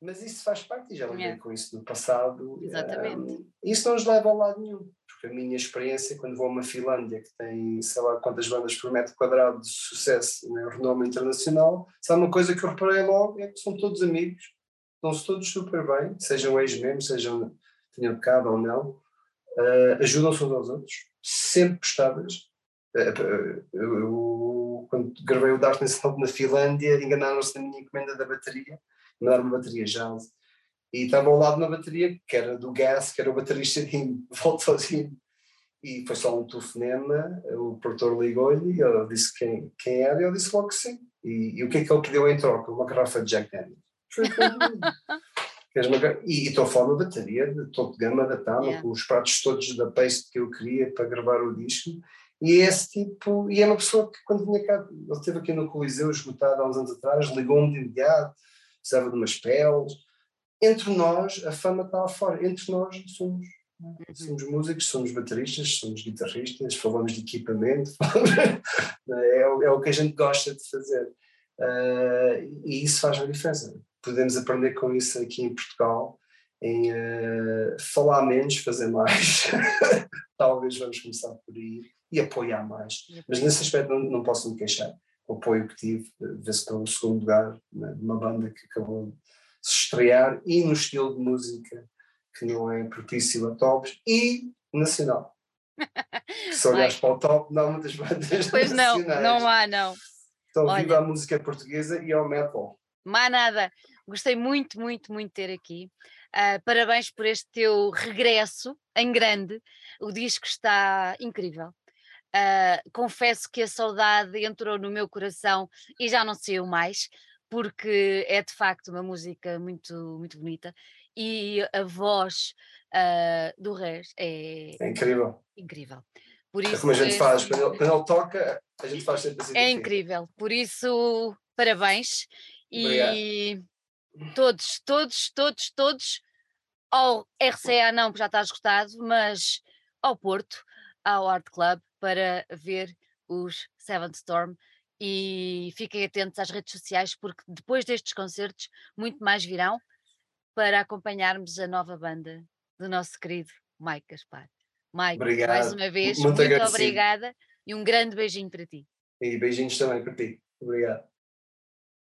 Mas isso faz parte e já lidei é. com isso no passado. Exatamente. Um, isso não nos leva a lado nenhum, porque a minha experiência, quando vou a uma Finlândia que tem sei lá quantas bandas por metro quadrado de sucesso, né, renome internacional, sabe uma coisa que eu reparei logo é que são todos amigos, estão-se todos super bem, sejam ex-membros, sejam tenham tocado ou não, uh, ajudam-se uns aos outros, sempre prestáveis. Uh, eu, eu, quando gravei o Darkness Hope na Finlândia, enganaram-se na minha encomenda da bateria mandaram uma bateria jazz e estava ao lado de uma bateria que era do Gas, que era o baterista de voltou assim e foi só um telefonema, o produtor ligou-lhe e ele disse quem, quem era e ele disse logo que sim. E, e, o que é que ele pediu em troca? Uma garrafa de Jack Daniels. e estou a falar de uma bateria de topo de gama da Tama, yeah. com os pratos todos da paste que eu queria para gravar o disco. E é esse tipo, e é uma pessoa que quando vinha cá, ele esteve aqui no Coliseu esgotado há uns anos atrás, ligou-me de imediato, precisava de umas peles. Entre nós, a fama está lá fora. Entre nós somos, uhum. somos músicos, somos bateristas, somos guitarristas, falamos de equipamento, é, é, o que a gente gosta de fazer. Uh, e isso faz uma diferença. Podemos aprender com isso aqui em Portugal, em uh, falar menos, fazer mais. Talvez vamos começar por aí e apoiar mais. Mas nesse aspecto não, não posso me queixar o apoio que tive, vê-se pelo segundo lugar, né, de uma banda que acabou de se estrear e no estilo de música que não é propício a tops e nacional. Se olhares para o top, não há muitas bandas Pois não, não há, não. Então, Olha, viva a música portuguesa e ao metal. Má nada. Gostei muito, muito, muito de ter aqui. Uh, parabéns por este teu regresso em grande. O disco está incrível. Uh, confesso que a saudade entrou no meu coração e já não saiu mais, porque é de facto uma música muito, muito bonita e a voz uh, do Reis é, é incrível. incrível. Por É isso, como a gente faz, quando ele, quando ele toca, a gente faz sempre assim. é incrível. Por isso, parabéns. Obrigado. E todos, todos, todos, todos, ao RCA não, porque já está esgotado, mas ao Porto, ao Art Club, para ver os Seventh Storm. E fiquem atentos às redes sociais, porque depois destes concertos, muito mais virão para acompanharmos a nova banda do nosso querido Mike Gaspar. Mike, mais Obrigado. uma vez, Muito muito agradecido. obrigada e um grande beijinho para ti. E beijinhos também para ti. Obrigado.